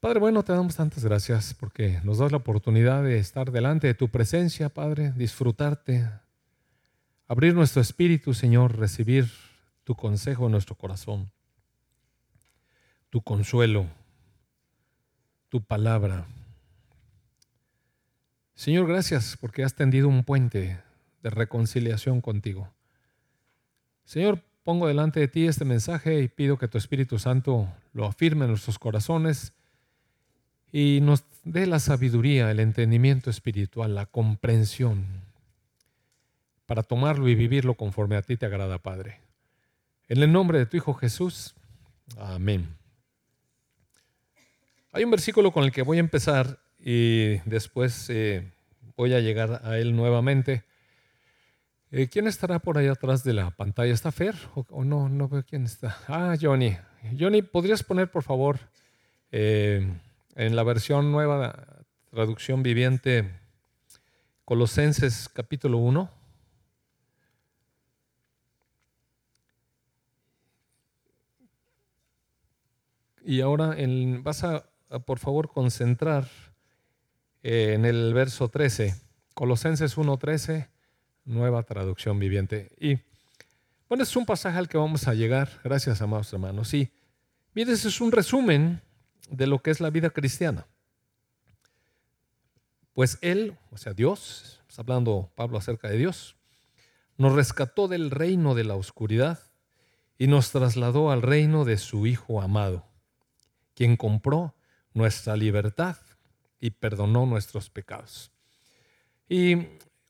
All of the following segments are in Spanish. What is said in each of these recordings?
Padre, bueno, te damos tantas gracias porque nos das la oportunidad de estar delante de tu presencia, Padre, disfrutarte, abrir nuestro espíritu, Señor, recibir tu consejo en nuestro corazón, tu consuelo, tu palabra. Señor, gracias porque has tendido un puente de reconciliación contigo. Señor, pongo delante de ti este mensaje y pido que tu Espíritu Santo lo afirme en nuestros corazones y nos dé la sabiduría, el entendimiento espiritual, la comprensión para tomarlo y vivirlo conforme a ti te agrada, Padre. En el nombre de tu Hijo Jesús, amén. Hay un versículo con el que voy a empezar y después eh, voy a llegar a él nuevamente. Eh, ¿Quién estará por ahí atrás de la pantalla? ¿Está Fer? ¿O, no? No veo quién está. Ah, Johnny. Johnny, ¿podrías poner, por favor, eh, en la versión nueva, traducción viviente, Colosenses capítulo 1. Y ahora vas a, por favor, concentrar en el verso 13, Colosenses 1.13, nueva traducción viviente. Y bueno, es un pasaje al que vamos a llegar, gracias amados hermanos. Y mire, es un resumen de lo que es la vida cristiana. Pues Él, o sea, Dios, está hablando Pablo acerca de Dios, nos rescató del reino de la oscuridad y nos trasladó al reino de su Hijo amado, quien compró nuestra libertad y perdonó nuestros pecados. Y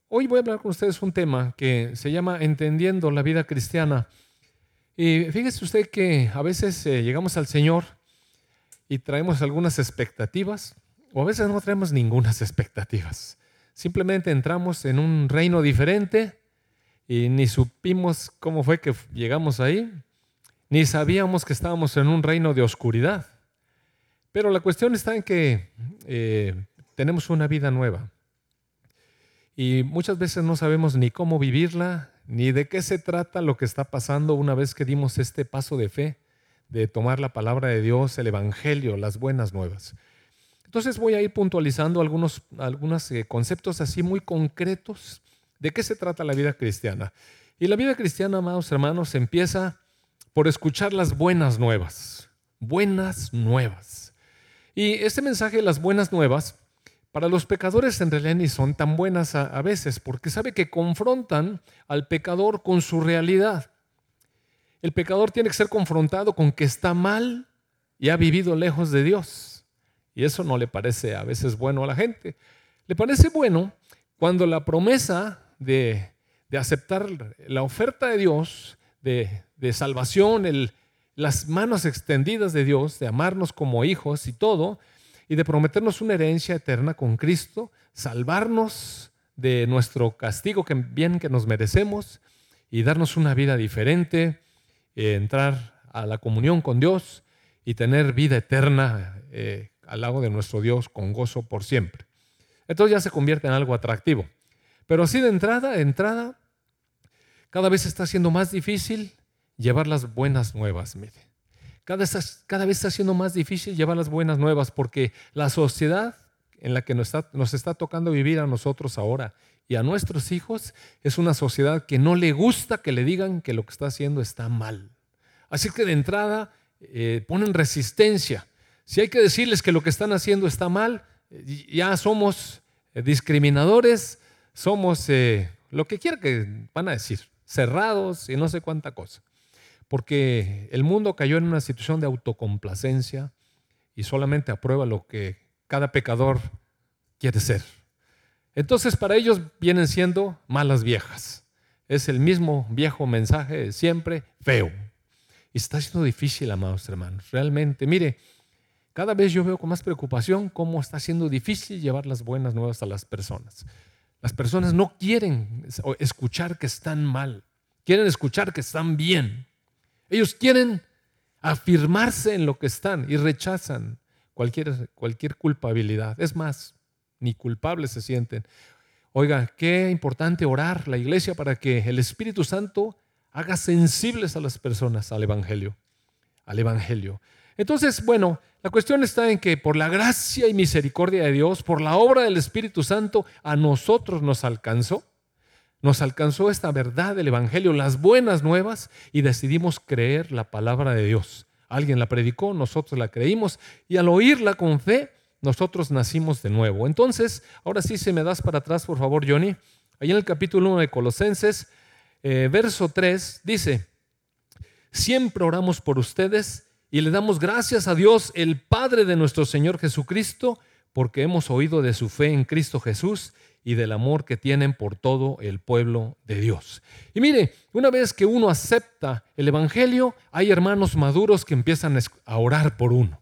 hoy voy a hablar con ustedes un tema que se llama Entendiendo la vida cristiana. Y fíjese usted que a veces eh, llegamos al Señor y traemos algunas expectativas, o a veces no traemos ninguna expectativas. Simplemente entramos en un reino diferente y ni supimos cómo fue que llegamos ahí, ni sabíamos que estábamos en un reino de oscuridad. Pero la cuestión está en que eh, tenemos una vida nueva y muchas veces no sabemos ni cómo vivirla, ni de qué se trata lo que está pasando una vez que dimos este paso de fe de tomar la palabra de Dios, el Evangelio, las buenas nuevas. Entonces voy a ir puntualizando algunos, algunos eh, conceptos así muy concretos de qué se trata la vida cristiana. Y la vida cristiana, amados hermanos, empieza por escuchar las buenas nuevas. Buenas nuevas. Y este mensaje de las buenas nuevas, para los pecadores en realidad ni son tan buenas a veces, porque sabe que confrontan al pecador con su realidad. El pecador tiene que ser confrontado con que está mal y ha vivido lejos de Dios. Y eso no le parece a veces bueno a la gente. Le parece bueno cuando la promesa de, aceptar la oferta de Dios, de, salvación, las manos extendidas de Dios, de amarnos como hijos y todo, y de prometernos una herencia eterna con Cristo, salvarnos de nuestro castigo que bien que nos merecemos y darnos una vida diferente, eh, entrar a la comunión con Dios y tener vida eterna eh, al lado de nuestro Dios con gozo por siempre. Entonces ya se convierte en algo atractivo. Pero así de entrada, de entrada, cada vez está siendo más difícil llevar las buenas nuevas, mire. Cada, cada vez está siendo más difícil llevar las buenas nuevas porque la sociedad en la que nos está, nos está tocando vivir a nosotros ahora y a nuestros hijos es una sociedad que no le gusta que le digan que lo que está haciendo está mal. Así que de entrada eh, ponen resistencia. Si hay que decirles que lo que están haciendo está mal, eh, ya somos eh, discriminadores, somos lo que quiera que van a decir, cerrados y no sé cuánta cosa. Porque el mundo cayó en una situación de autocomplacencia y solamente aprueba lo que cada pecador quiere ser. Entonces para ellos vienen siendo malas viejas. Es el mismo viejo mensaje siempre, feo. Y está siendo difícil, amados hermanos. Realmente, mire, cada vez yo veo con más preocupación cómo está siendo difícil llevar las buenas nuevas a las personas. Las personas no quieren escuchar que están mal, quieren escuchar que están bien. Ellos quieren afirmarse en lo que están y rechazan cualquier, cualquier culpabilidad. Es más, ni culpables se sienten. Oiga, qué importante orar la iglesia para que el Espíritu Santo haga sensibles a las personas al Evangelio, al Evangelio. Entonces, bueno, La cuestión está en que por la gracia y misericordia de Dios, por la obra del Espíritu Santo, a nosotros nos alcanzó. Nos alcanzó esta verdad del Evangelio, las buenas nuevas, y decidimos creer la palabra de Dios. Alguien la predicó, nosotros la creímos, y al oírla con fe, nosotros nacimos de nuevo. Entonces, ahora sí, se me das para atrás, por favor, Johnny. Ahí en el capítulo 1 de Colosenses, eh, verso 3, dice, siempre oramos por ustedes y le damos gracias a Dios, el Padre de nuestro Señor Jesucristo, porque hemos oído de su fe en Cristo Jesús y del amor que tienen por todo el pueblo de Dios. Y mire, una vez que uno acepta el Evangelio, hay hermanos maduros que empiezan a orar por uno.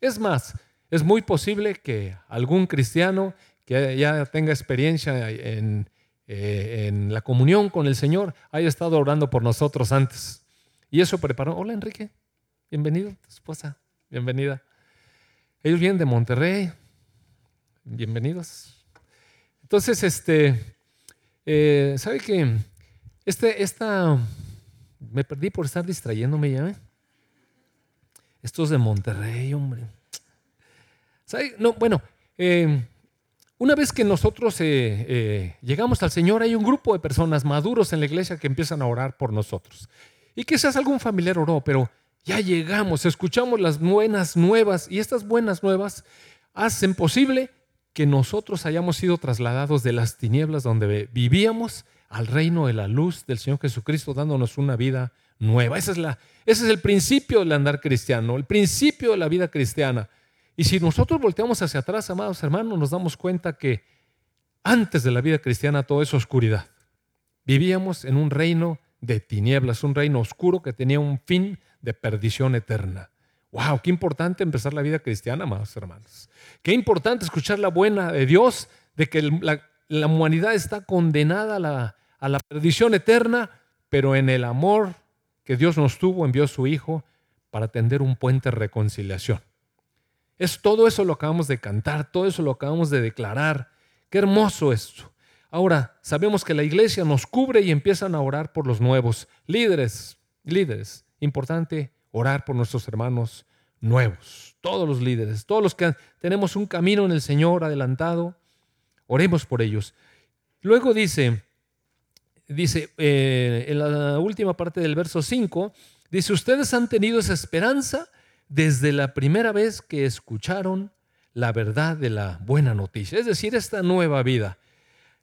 Es más, es muy posible que algún cristiano que ya tenga experiencia en, eh, en la comunión con el Señor haya estado orando por nosotros antes. Y eso preparó. Hola Enrique. Bienvenido, tu esposa, bienvenida. Ellos vienen de Monterrey, bienvenidos. Entonces, este, eh, ¿sabe qué? Este, esta, me perdí por estar distrayéndome ya. ¿eh? Estos de Monterrey, hombre. No, bueno, eh, una vez que nosotros llegamos al Señor, hay un grupo de personas maduros en la iglesia que empiezan a orar por nosotros. Y quizás algún familiar oró, pero ya llegamos, escuchamos las buenas nuevas y estas buenas nuevas hacen posible que nosotros hayamos sido trasladados de las tinieblas donde vivíamos al reino de la luz del Señor Jesucristo, dándonos una vida nueva. Esa es la, ese es el principio del andar cristiano, el principio de la vida cristiana. Y si nosotros volteamos hacia atrás, amados hermanos, nos damos cuenta que antes de la vida cristiana todo es oscuridad. Vivíamos en un reino de tinieblas, un reino oscuro que tenía un fin de perdición eterna. ¡Wow! Qué importante empezar la vida cristiana, amados hermanos. Qué importante escuchar la buena de Dios, de que la, humanidad está condenada a la, perdición eterna, pero en el amor que Dios nos tuvo, envió a su Hijo para tender un puente de reconciliación. Es todo eso lo acabamos de cantar, todo eso lo acabamos de declarar. Qué hermoso esto. Ahora, sabemos que la iglesia nos cubre y empiezan a orar por los nuevos líderes, líderes. Importante orar por nuestros hermanos nuevos, todos los líderes, todos los que tenemos un camino en el Señor adelantado, oremos por ellos. Luego dice, dice eh, en la última parte del verso 5, dice, ustedes han tenido esa esperanza desde la primera vez que escucharon la verdad de la buena noticia, es decir, esta nueva vida.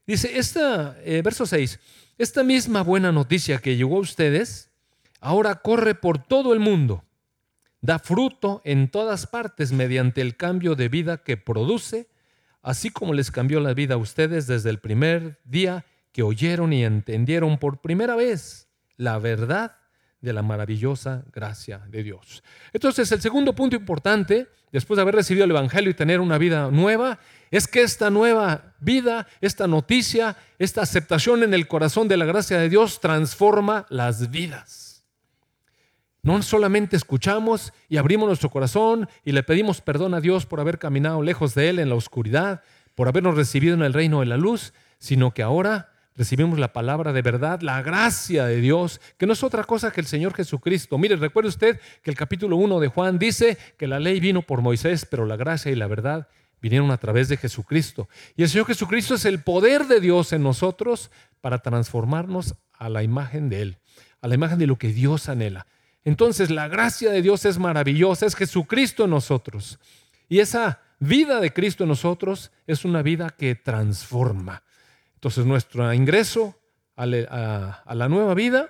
Dice, esta, eh, verso 6, esta misma buena noticia que llegó a ustedes, ahora corre por todo el mundo, da fruto en todas partes mediante el cambio de vida que produce, así como les cambió la vida a ustedes desde el primer día que oyeron y entendieron por primera vez la verdad de la maravillosa gracia de Dios. Entonces, el segundo punto importante, después de haber recibido el Evangelio y tener una vida nueva, es que esta nueva vida, esta noticia, esta aceptación en el corazón de la gracia de Dios transforma las vidas. No solamente escuchamos y abrimos nuestro corazón y le pedimos perdón a Dios por haber caminado lejos de Él en la oscuridad, por habernos recibido en el reino de la luz, sino que ahora recibimos la palabra de verdad, la gracia de Dios, que no es otra cosa que el Señor Jesucristo. Mire, recuerde usted que el capítulo 1 de Juan dice que la ley vino por Moisés, pero la gracia y la verdad vinieron a través de Jesucristo. Y el Señor Jesucristo es el poder de Dios en nosotros para transformarnos a la imagen de Él, a la imagen de lo que Dios anhela. Entonces la gracia de Dios es maravillosa, es Jesucristo en nosotros. Y esa vida de Cristo en nosotros es una vida que transforma. Entonces nuestro ingreso a, la nueva vida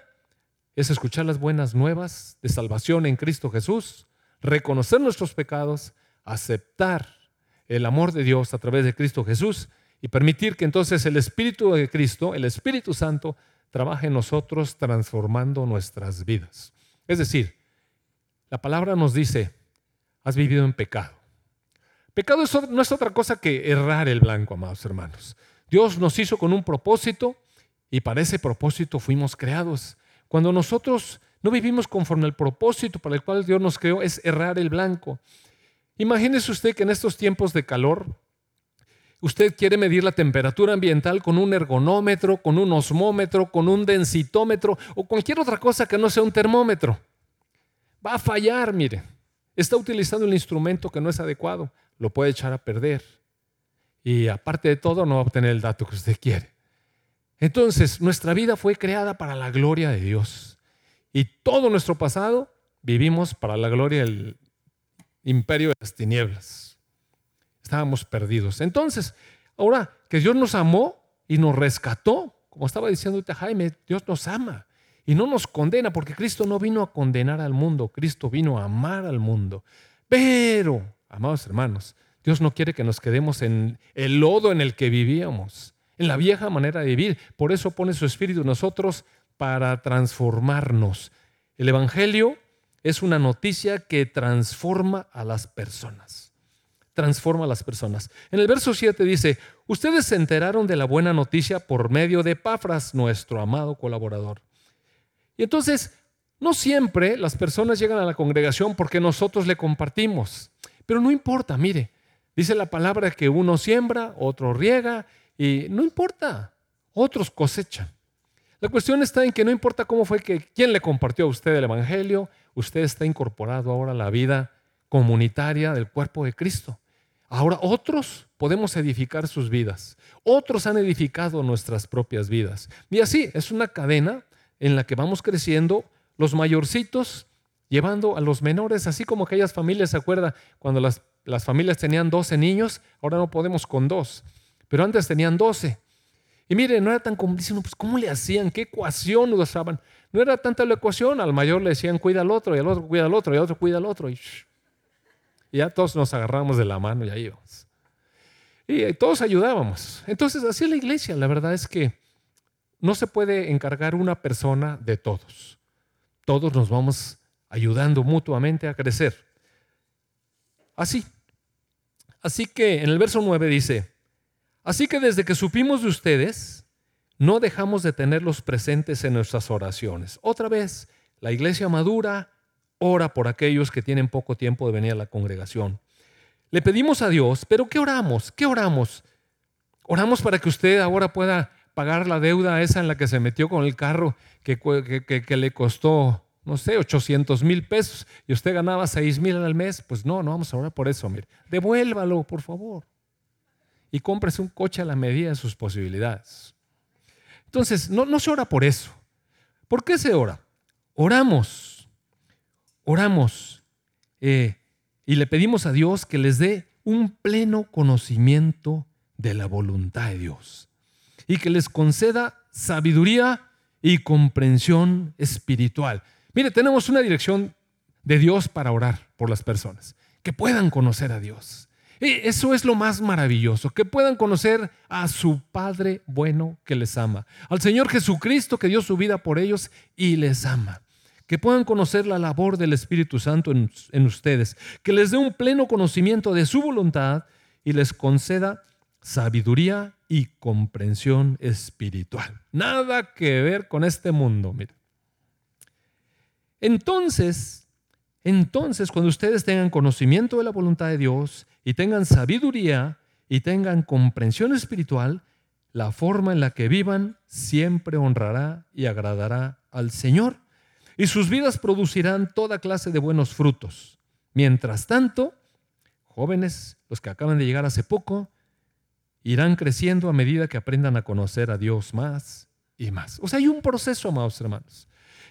es escuchar las buenas nuevas de salvación en Cristo Jesús, reconocer nuestros pecados, aceptar el amor de Dios a través de Cristo Jesús y permitir que entonces el Espíritu de Cristo, el Espíritu Santo, trabaje en nosotros transformando nuestras vidas. Es decir, la palabra nos dice, has vivido en pecado. Pecado no es otra cosa que errar el blanco, amados hermanos. Dios nos hizo con un propósito y para ese propósito fuimos creados. Cuando nosotros no vivimos conforme al propósito para el cual Dios nos creó, es errar el blanco. Imagínese usted que en estos tiempos de calor, usted quiere medir la temperatura ambiental con un ergonómetro, con un osmómetro, con un densitómetro o cualquier otra cosa que no sea un termómetro. Va a fallar, mire. está utilizando el instrumento que no es adecuado, lo puede echar a perder. Y aparte de todo, no va a obtener el dato que usted quiere. Entonces, nuestra vida fue creada para la gloria de Dios. Y todo nuestro pasado vivimos para la gloria del imperio de las tinieblas. Estábamos perdidos. Entonces, ahora que Dios nos amó y nos rescató, como estaba diciendo Jaime, Dios nos ama y no nos condena, porque Cristo no vino a condenar al mundo, Cristo vino a amar al mundo. Pero, amados hermanos, Dios no quiere que nos quedemos en el lodo en el que vivíamos, en la vieja manera de vivir. Por eso pone su Espíritu en nosotros para transformarnos. El Evangelio es una noticia que transforma a las personas. Transforma a las personas. En el verso 7 dice, ustedes se enteraron de la buena noticia por medio de Pafras, nuestro amado colaborador. Y entonces, no siempre las personas llegan a la congregación porque nosotros le compartimos. Pero no importa, mire, dice la palabra que uno siembra, otro riega, y no importa, otros cosechan. La cuestión está en que no importa cómo fue que quién le compartió a usted el Evangelio, usted está incorporado ahora a la vida comunitaria del cuerpo de Cristo. Ahora otros podemos edificar sus vidas, otros han edificado nuestras propias vidas. Y así es una cadena en la que vamos creciendo, los mayorcitos llevando a los menores, así como aquellas familias, ¿se acuerda? Cuando las, las familias tenían 12 niños, ahora no podemos con dos, pero antes tenían 12. Y mire, no era tan como, pues ¿cómo le hacían? ¿Qué ecuación usaban? No era tanta la ecuación, al mayor le decían cuida al otro, y al otro cuida al otro, y al otro cuida al otro, y, ya todos nos agarramos de la mano y ahí íbamos. Y todos ayudábamos. Entonces, así es la iglesia, la verdad es que no se puede encargar una persona de todos. Todos nos vamos ayudando mutuamente a crecer. Así. Así que en el verso 9 dice, así que desde que supimos de ustedes, no dejamos de tenerlos presentes en nuestras oraciones. Otra vez, la iglesia madura ora por aquellos que tienen poco tiempo de venir a la congregación. Le pedimos a Dios, pero ¿qué oramos? ¿Qué oramos? Oramos para que usted ahora pueda pagar la deuda esa en la que se metió con el carro que, que, le costó, no sé, 800 mil pesos y usted ganaba 6 mil al mes, pues no, no vamos a orar por eso, mire. Devuélvalo, por favor. Y cómprese un coche a la medida de sus posibilidades. Entonces, no, no se ora por eso. ¿Por qué se ora? Oramos, oramos eh, y le pedimos a Dios que les dé un pleno conocimiento de la voluntad de Dios y que les conceda sabiduría y comprensión espiritual. Mire, tenemos una dirección de Dios para orar por las personas, que puedan conocer a Dios. Eso es lo más maravilloso, que puedan conocer a su Padre bueno que les ama, al Señor Jesucristo que dio su vida por ellos y les ama. Que puedan conocer la labor del Espíritu Santo en, en ustedes, que les dé un pleno conocimiento de su voluntad y les conceda sabiduría y comprensión espiritual. Nada que ver con este mundo, mire. Entonces, entonces cuando ustedes tengan conocimiento de la voluntad de Dios y tengan sabiduría y tengan comprensión espiritual, la forma en la que vivan siempre honrará y agradará al Señor y sus vidas producirán toda clase de buenos frutos. Mientras tanto, jóvenes, los que acaban de llegar hace poco, irán creciendo a medida que aprendan a conocer a Dios más y más. O sea, hay un proceso, amados hermanos.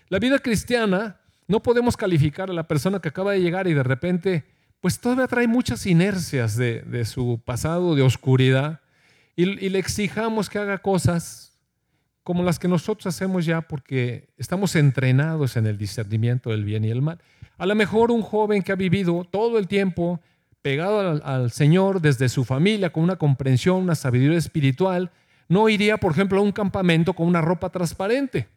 La vida cristiana no podemos calificar a la persona que acaba de llegar y de repente, pues todavía trae muchas inercias de, su pasado de oscuridad y, le exijamos que haga cosas como las que nosotros hacemos ya porque estamos entrenados en el discernimiento del bien y el mal. A lo mejor un joven que ha vivido todo el tiempo pegado al, Señor desde su familia, con una comprensión, una sabiduría espiritual, no iría, por ejemplo, a un campamento con una ropa transparente.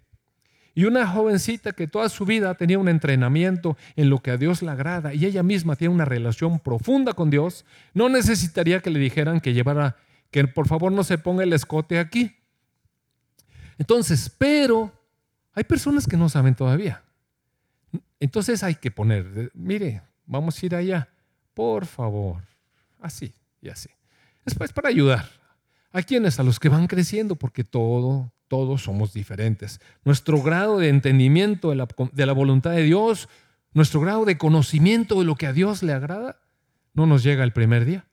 Y una jovencita que toda su vida tenía un entrenamiento en lo que a Dios le agrada y ella misma tiene una relación profunda con Dios, no necesitaría que le dijeran que llevara, que por favor no se ponga el escote aquí. Entonces, pero hay personas que no saben todavía. Entonces hay que poner, mire, vamos a ir allá. Por favor. Así y así. Después para ayudar. ¿A quienes? A los que van creciendo, porque todo, todos somos diferentes. Nuestro grado de entendimiento de la, voluntad de Dios nuestro grado de conocimiento de lo que a Dios le agrada no nos llega el primer día.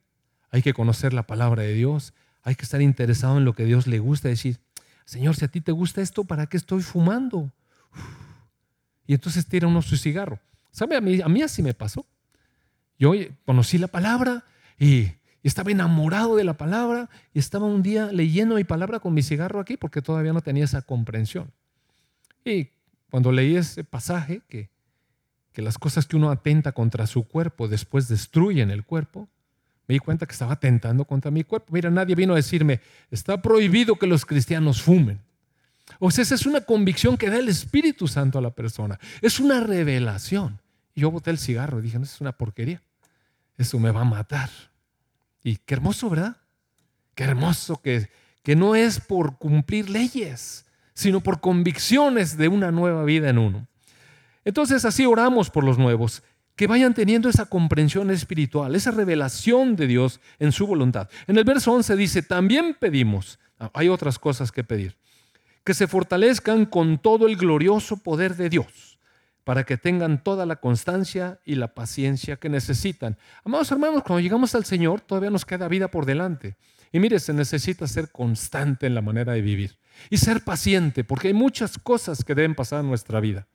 Hay que conocer la palabra de Dios, hay que estar interesado en lo que Dios le gusta, decir, Señor, si a ti te gusta esto, ¿para qué estoy fumando? Y entonces tira uno su cigarro. ¿Sabe? A mí, a mí así me pasó. Yo conocí la palabra y estaba enamorado de la palabra y estaba un día leyendo mi palabra con mi cigarro aquí porque todavía no tenía esa comprensión. Y cuando leí ese pasaje, que, que las cosas que uno atenta contra su cuerpo después destruyen el cuerpo, me di cuenta que estaba atentando contra mi cuerpo. Mira, nadie vino a decirme, está prohibido que los cristianos fumen. O sea, esa es una convicción que da el Espíritu Santo a la persona. Es una revelación. Yo boté el cigarro y dije, no, es una porquería. Eso me va a matar. Y qué hermoso, ¿verdad? Qué hermoso que, que no es por cumplir leyes, sino por convicciones de una nueva vida en uno. Entonces así oramos por los nuevos, que vayan teniendo esa comprensión espiritual, esa revelación de Dios en su voluntad. En el verso 11 dice, también pedimos, ah, hay otras cosas que pedir, que se fortalezcan con todo el glorioso poder de Dios, para que tengan toda la constancia y la paciencia que necesitan. Amados hermanos, cuando llegamos al Señor, todavía nos queda vida por delante. Y mire, se necesita ser constante en la manera de vivir y ser paciente, porque hay muchas cosas que deben pasar en nuestra vida.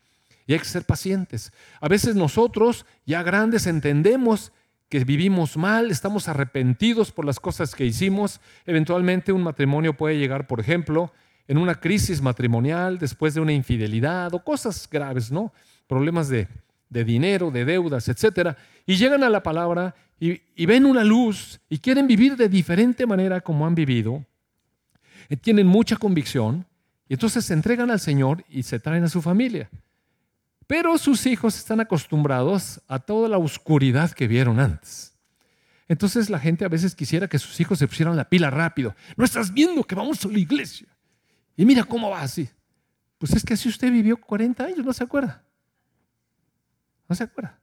Y hay que ser pacientes. A veces nosotros, ya grandes, entendemos que vivimos mal, estamos arrepentidos por las cosas que hicimos. Eventualmente un matrimonio puede llegar, por ejemplo, en una crisis matrimonial después de una infidelidad o cosas graves, ¿no? Problemas de, dinero, de deudas, etc. Y llegan a la palabra y, ven una luz y quieren vivir de diferente manera como han vivido eh, tienen mucha convicción y entonces se entregan al Señor y se traen a su familia. Pero sus hijos están acostumbrados a toda la oscuridad que vieron antes. Entonces la gente a veces quisiera que sus hijos se pusieran la pila rápido. No estás viendo que vamos a la iglesia. Y mira cómo va así. Pues es que si usted vivió 40 años, no se acuerda. No se acuerda.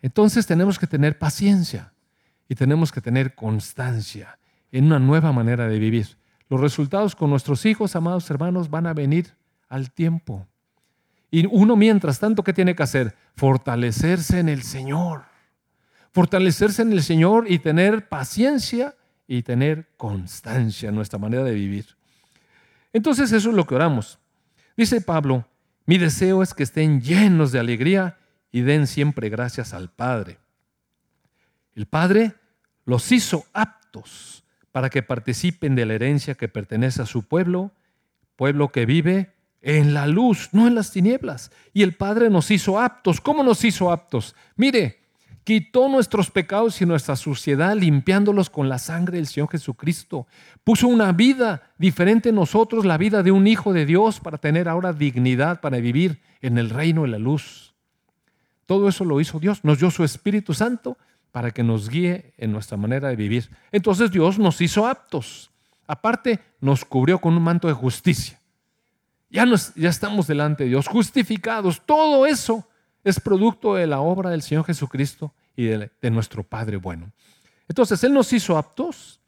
Entonces tenemos que tener paciencia y tenemos que tener constancia en una nueva manera de vivir. Los resultados con nuestros hijos, amados hermanos, van a venir al tiempo. Y uno mientras tanto, ¿qué tiene que hacer? Fortalecerse en el Señor. Fortalecerse en el Señor y tener paciencia y tener constancia en nuestra manera de vivir. Entonces eso es lo que oramos. Dice Pablo, mi deseo es que estén llenos de alegría y den siempre gracias al Padre. El Padre los hizo aptos para que participen de la herencia que pertenece a su pueblo, pueblo que vive en la luz, no en las tinieblas. Y el Padre nos hizo aptos. ¿Cómo nos hizo aptos? Mire, quitó nuestros pecados y nuestra suciedad limpiándolos con la sangre del Señor Jesucristo. Puso una vida diferente en nosotros, la vida de un hijo de Dios, para tener ahora dignidad, para vivir en el reino de la luz. Todo eso lo hizo Dios. Nos dio su Espíritu Santo para que nos guíe en nuestra manera de vivir. Entonces Dios nos hizo aptos. Aparte, nos cubrió con un manto de justicia. Ya, ya estamos delante de Dios, justificados. Todo eso es producto de la obra del Señor Jesucristo y de, de nuestro Padre bueno. Entonces, Él nos hizo aptos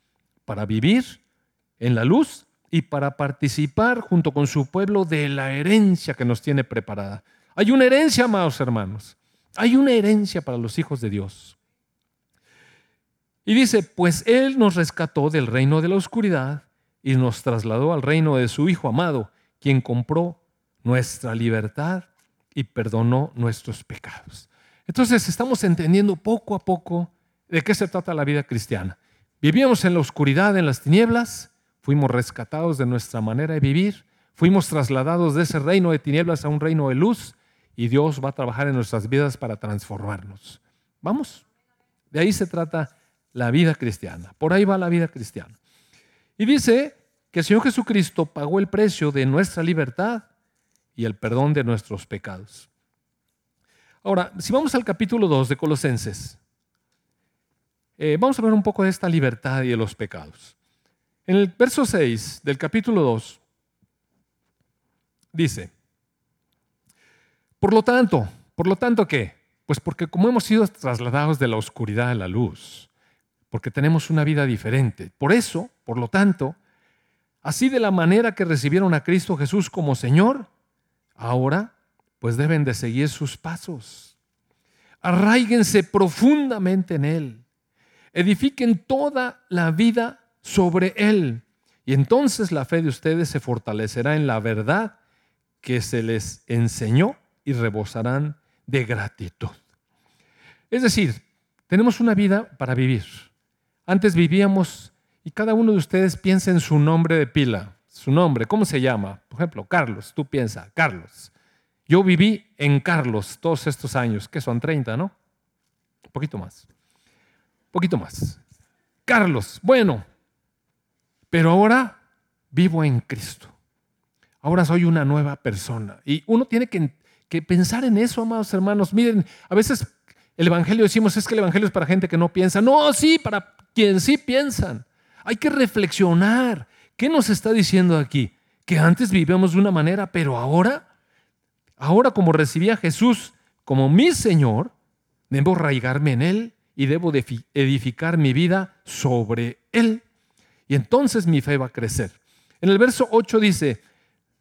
para vivir en la luz y para participar junto con su pueblo de la herencia que nos tiene preparada. Hay una herencia, amados hermanos. Hay una herencia para los hijos de Dios. Y dice, pues Él nos rescató del reino de la oscuridad y nos trasladó al reino de su Hijo amado, quien compró nuestra libertad y perdonó nuestros pecados. Entonces estamos entendiendo poco a poco de qué se trata la vida cristiana. Vivíamos en la oscuridad, en las tinieblas, fuimos rescatados de nuestra manera de vivir, fuimos trasladados de ese reino de tinieblas a un reino de luz y Dios va a trabajar en nuestras vidas para transformarnos. Vamos, de ahí se trata la vida cristiana. Por ahí va la vida cristiana. Y dice que el Señor Jesucristo pagó el precio de nuestra libertad y el perdón de nuestros pecados. Ahora, si vamos al capítulo 2 de Colosenses, eh, vamos a ver un poco de esta libertad y de los pecados. En el verso 6 del capítulo 2 dice, por lo tanto, por lo tanto, ¿qué? Pues porque como hemos sido trasladados de la oscuridad a la luz, porque tenemos una vida diferente. Por eso, por lo tanto, así de la manera que recibieron a Cristo Jesús como Señor, ahora pues deben de seguir sus pasos. arraíguense profundamente en Él, edifiquen toda la vida sobre Él, y entonces la fe de ustedes se fortalecerá en la verdad que se les enseñó y rebosarán de gratitud. Es decir, tenemos una vida para vivir. Antes vivíamos, y cada uno de ustedes piensa en su nombre de pila, su nombre, ¿cómo se llama? Por ejemplo, Carlos, tú piensa, Carlos. Yo viví en Carlos todos estos años, que son 30, ¿no? Un poquito más. Un poquito más. Carlos, bueno, pero ahora vivo en Cristo. Ahora soy una nueva persona. Y uno tiene que, que pensar en eso, amados hermanos. Miren, a veces el Evangelio decimos es que el Evangelio es para gente que no piensa. No, sí, para quien sí piensan. Hay que reflexionar. ¿Qué nos está diciendo aquí? Que antes vivíamos de una manera, pero ahora, ahora como recibí a Jesús como mi Señor, debo arraigarme en Él y debo edificar mi vida sobre Él. Y entonces mi fe va a crecer. En el verso 8 dice,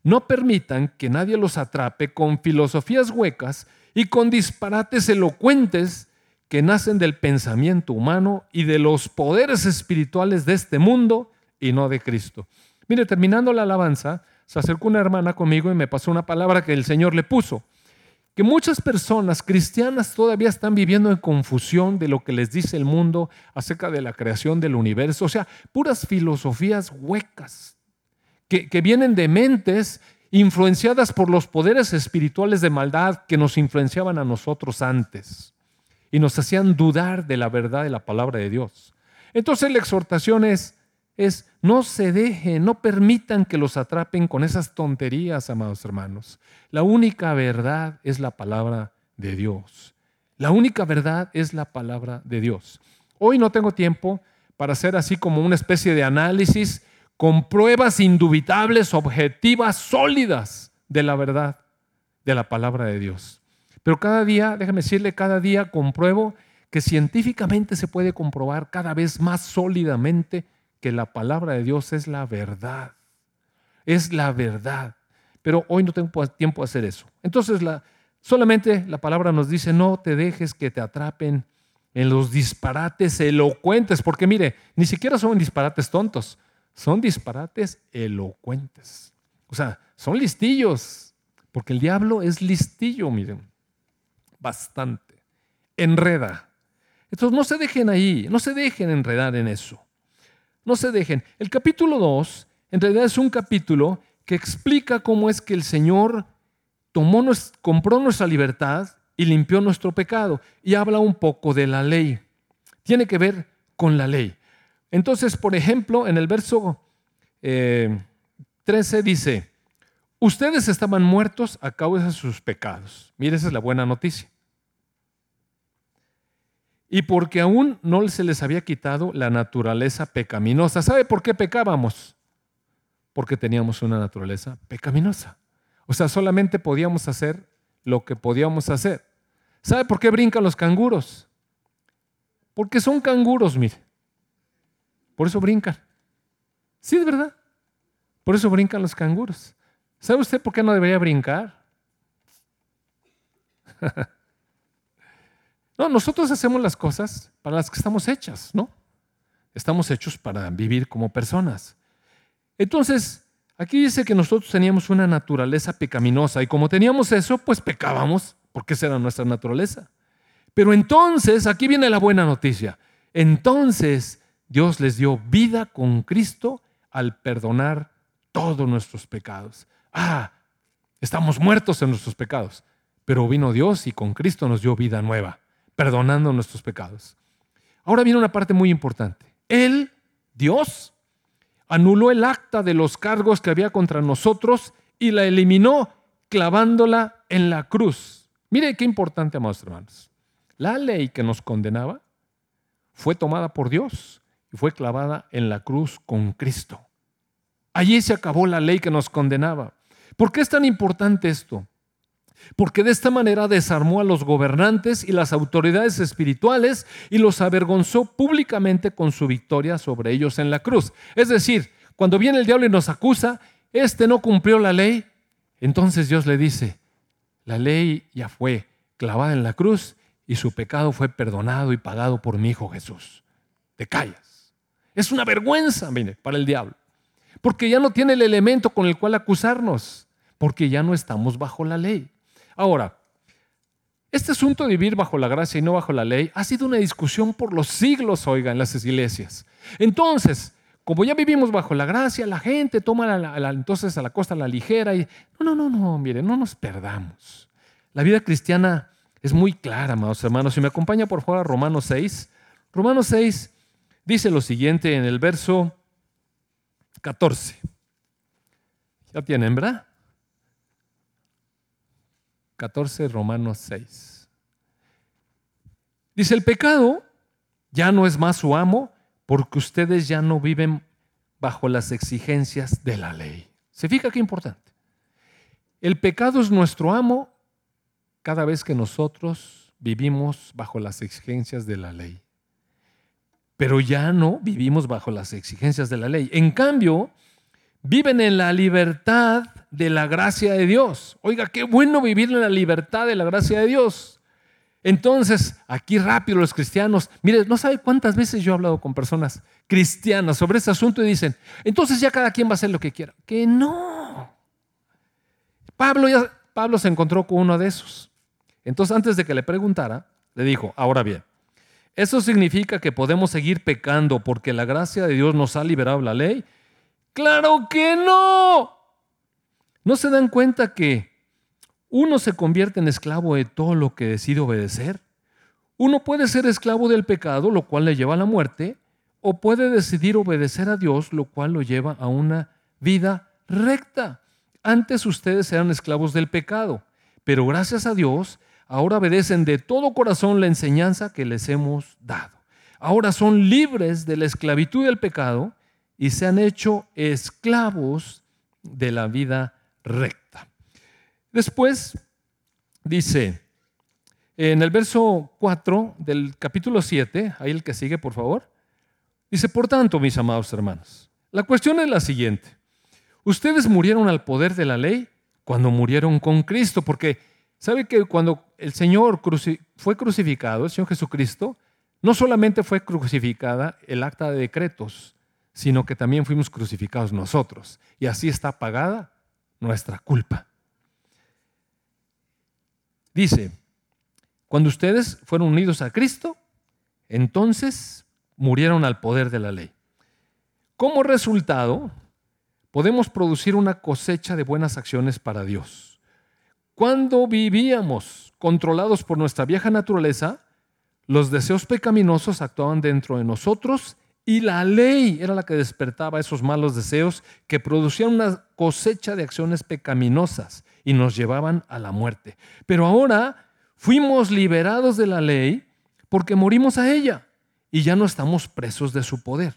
no permitan que nadie los atrape con filosofías huecas y con disparates elocuentes que nacen del pensamiento humano y de los poderes espirituales de este mundo y no de Cristo. Mire, terminando la alabanza, se acercó una hermana conmigo y me pasó una palabra que el Señor le puso. Que muchas personas cristianas todavía están viviendo en confusión de lo que les dice el mundo acerca de la creación del universo. O sea, puras filosofías huecas que, vienen de mentes influenciadas por los poderes espirituales de maldad que nos influenciaban a nosotros antes y nos hacían dudar de la verdad de la palabra de Dios. Entonces la exhortación es, es no se dejen, no permitan que los atrapen con esas tonterías, amados hermanos. La única verdad es la palabra de Dios. La única verdad es la palabra de Dios. Hoy no tengo tiempo para hacer así como una especie de análisis con pruebas indubitables, objetivas, sólidas de la verdad de la palabra de Dios. Pero cada día, déjame decirle, cada día compruebo que científicamente se puede comprobar cada vez más sólidamente que la palabra de Dios es la verdad. Es la verdad. Pero hoy no tengo tiempo de hacer eso. Entonces, la, solamente la palabra nos dice, no te dejes que te atrapen en los disparates elocuentes, porque mire, ni siquiera son disparates tontos, son disparates elocuentes. O sea, son listillos, porque el diablo es listillo, miren, bastante. Enreda. Entonces no se dejen ahí, no se dejen enredar en eso. No se dejen. El capítulo 2 en realidad es un capítulo que explica cómo es que el Señor tomó, compró nuestra libertad y limpió nuestro pecado. Y habla un poco de la ley. Tiene que ver con la ley. Entonces, por ejemplo, en el verso 13 eh, dice, ustedes estaban muertos a causa de sus pecados. Mire, esa es la buena noticia. Y porque aún no se les había quitado la naturaleza pecaminosa. ¿Sabe por qué pecábamos? Porque teníamos una naturaleza pecaminosa. O sea, solamente podíamos hacer lo que podíamos hacer. ¿Sabe por qué brincan los canguros? Porque son canguros, mire. Por eso brincan. Sí, es verdad. Por eso brincan los canguros. ¿Sabe usted por qué no debería brincar? no, nosotros hacemos las cosas para las que estamos hechas, ¿no? Estamos hechos para vivir como personas. Entonces, aquí dice que nosotros teníamos una naturaleza pecaminosa y como teníamos eso, pues pecábamos, porque esa era nuestra naturaleza. Pero entonces, aquí viene la buena noticia. Entonces, Dios les dio vida con Cristo al perdonar todos nuestros pecados. Ah, estamos muertos en nuestros pecados, pero vino Dios y con Cristo nos dio vida nueva, perdonando nuestros pecados. Ahora viene una parte muy importante. Él, Dios, anuló el acta de los cargos que había contra nosotros y la eliminó clavándola en la cruz. Mire qué importante, amados hermanos. La ley que nos condenaba fue tomada por Dios y fue clavada en la cruz con Cristo. Allí se acabó la ley que nos condenaba. ¿Por qué es tan importante esto? Porque de esta manera desarmó a los gobernantes y las autoridades espirituales y los avergonzó públicamente con su victoria sobre ellos en la cruz. Es decir, cuando viene el diablo y nos acusa, este no cumplió la ley, entonces Dios le dice, la ley ya fue clavada en la cruz y su pecado fue perdonado y pagado por mi Hijo Jesús. Te callas. Es una vergüenza, mire, para el diablo. Porque ya no tiene el elemento con el cual acusarnos, porque ya no estamos bajo la ley. Ahora, este asunto de vivir bajo la gracia y no bajo la ley ha sido una discusión por los siglos, oiga, en las iglesias. Entonces, como ya vivimos bajo la gracia, la gente toma entonces a la costa la ligera y no, no, no, no, mire, no nos perdamos. La vida cristiana es muy clara, amados hermanos. Si me acompaña por favor a Romanos 6, Romanos 6 dice lo siguiente en el verso 14. Ya tienen, ¿verdad? 14 Romanos 6. Dice, el pecado ya no es más su amo porque ustedes ya no viven bajo las exigencias de la ley. ¿Se fija qué importante? El pecado es nuestro amo cada vez que nosotros vivimos bajo las exigencias de la ley. Pero ya no vivimos bajo las exigencias de la ley. En cambio, viven en la libertad de la gracia de Dios. Oiga, qué bueno vivir en la libertad de la gracia de Dios. Entonces, aquí rápido los cristianos, mire, no sabe cuántas veces yo he hablado con personas cristianas sobre este asunto y dicen, entonces ya cada quien va a hacer lo que quiera. Que no. Pablo, ya, Pablo se encontró con uno de esos. Entonces, antes de que le preguntara, le dijo, ahora bien, ¿eso significa que podemos seguir pecando porque la gracia de Dios nos ha liberado la ley? Claro que no. ¿No se dan cuenta que uno se convierte en esclavo de todo lo que decide obedecer. Uno puede ser esclavo del pecado, lo cual le lleva a la muerte, o puede decidir obedecer a Dios, lo cual lo lleva a una vida recta. Antes ustedes eran esclavos del pecado, pero gracias a Dios ahora obedecen de todo corazón la enseñanza que les hemos dado. Ahora son libres de la esclavitud del pecado y se han hecho esclavos de la vida recta. Después dice, en el verso 4 del capítulo 7, ahí el que sigue, por favor, dice, por tanto, mis amados hermanos, la cuestión es la siguiente. Ustedes murieron al poder de la ley cuando murieron con Cristo, porque sabe que cuando el Señor fue crucificado, el Señor Jesucristo, no solamente fue crucificada el acta de decretos, sino que también fuimos crucificados nosotros. Y así está pagada nuestra culpa. Dice, cuando ustedes fueron unidos a Cristo, entonces murieron al poder de la ley. Como resultado, podemos producir una cosecha de buenas acciones para Dios. Cuando vivíamos controlados por nuestra vieja naturaleza, los deseos pecaminosos actuaban dentro de nosotros y la ley era la que despertaba esos malos deseos que producían una cosecha de acciones pecaminosas y nos llevaban a la muerte. Pero ahora fuimos liberados de la ley porque morimos a ella y ya no estamos presos de su poder.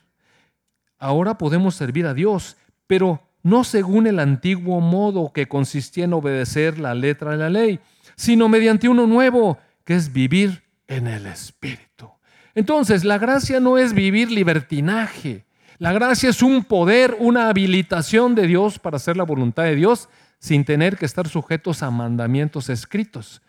Ahora podemos servir a Dios, pero no según el antiguo modo que consistía en obedecer la letra de la ley, sino mediante uno nuevo, que es vivir en el Espíritu. Entonces, la gracia no es vivir libertinaje. La gracia es un poder, una habilitación de Dios para hacer la voluntad de Dios sin tener que estar sujetos a mandamientos escritos.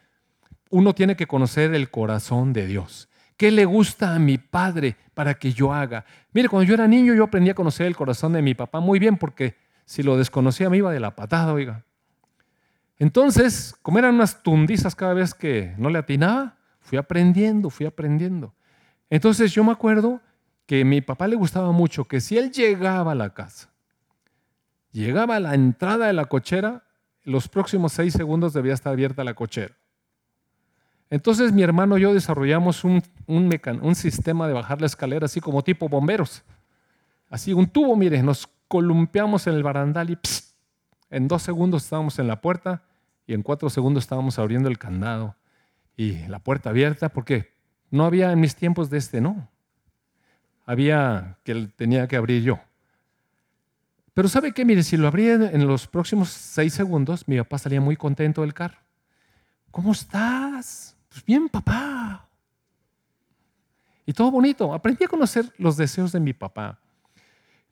Uno tiene que conocer el corazón de Dios. ¿Qué le gusta a mi padre para que yo haga? Mire, cuando yo era niño yo aprendí a conocer el corazón de mi papá muy bien porque si lo desconocía me iba de la patada, oiga. Entonces, como eran unas tundizas cada vez que no le atinaba, fui aprendiendo, fui aprendiendo. Entonces yo me acuerdo que a mi papá le gustaba mucho que si él llegaba a la casa, llegaba a la entrada de la cochera, los próximos seis segundos debía estar abierta la cochera. Entonces mi hermano y yo desarrollamos un, un, sistema de bajar la escalera así como tipo bomberos. Así un tubo, mire, nos columpiamos en el barandal y en dos segundos estábamos en la puerta y en cuatro segundos estábamos abriendo el candado y la puerta abierta porque no había en mis tiempos de este, no. Había que tenía que abrir yo. Pero ¿sabe qué? Mire, si lo abría en los próximos seis segundos, mi papá salía muy contento del carro. ¿Cómo estás? Pues bien, papá. Y todo bonito. Aprendí a conocer los deseos de mi papá.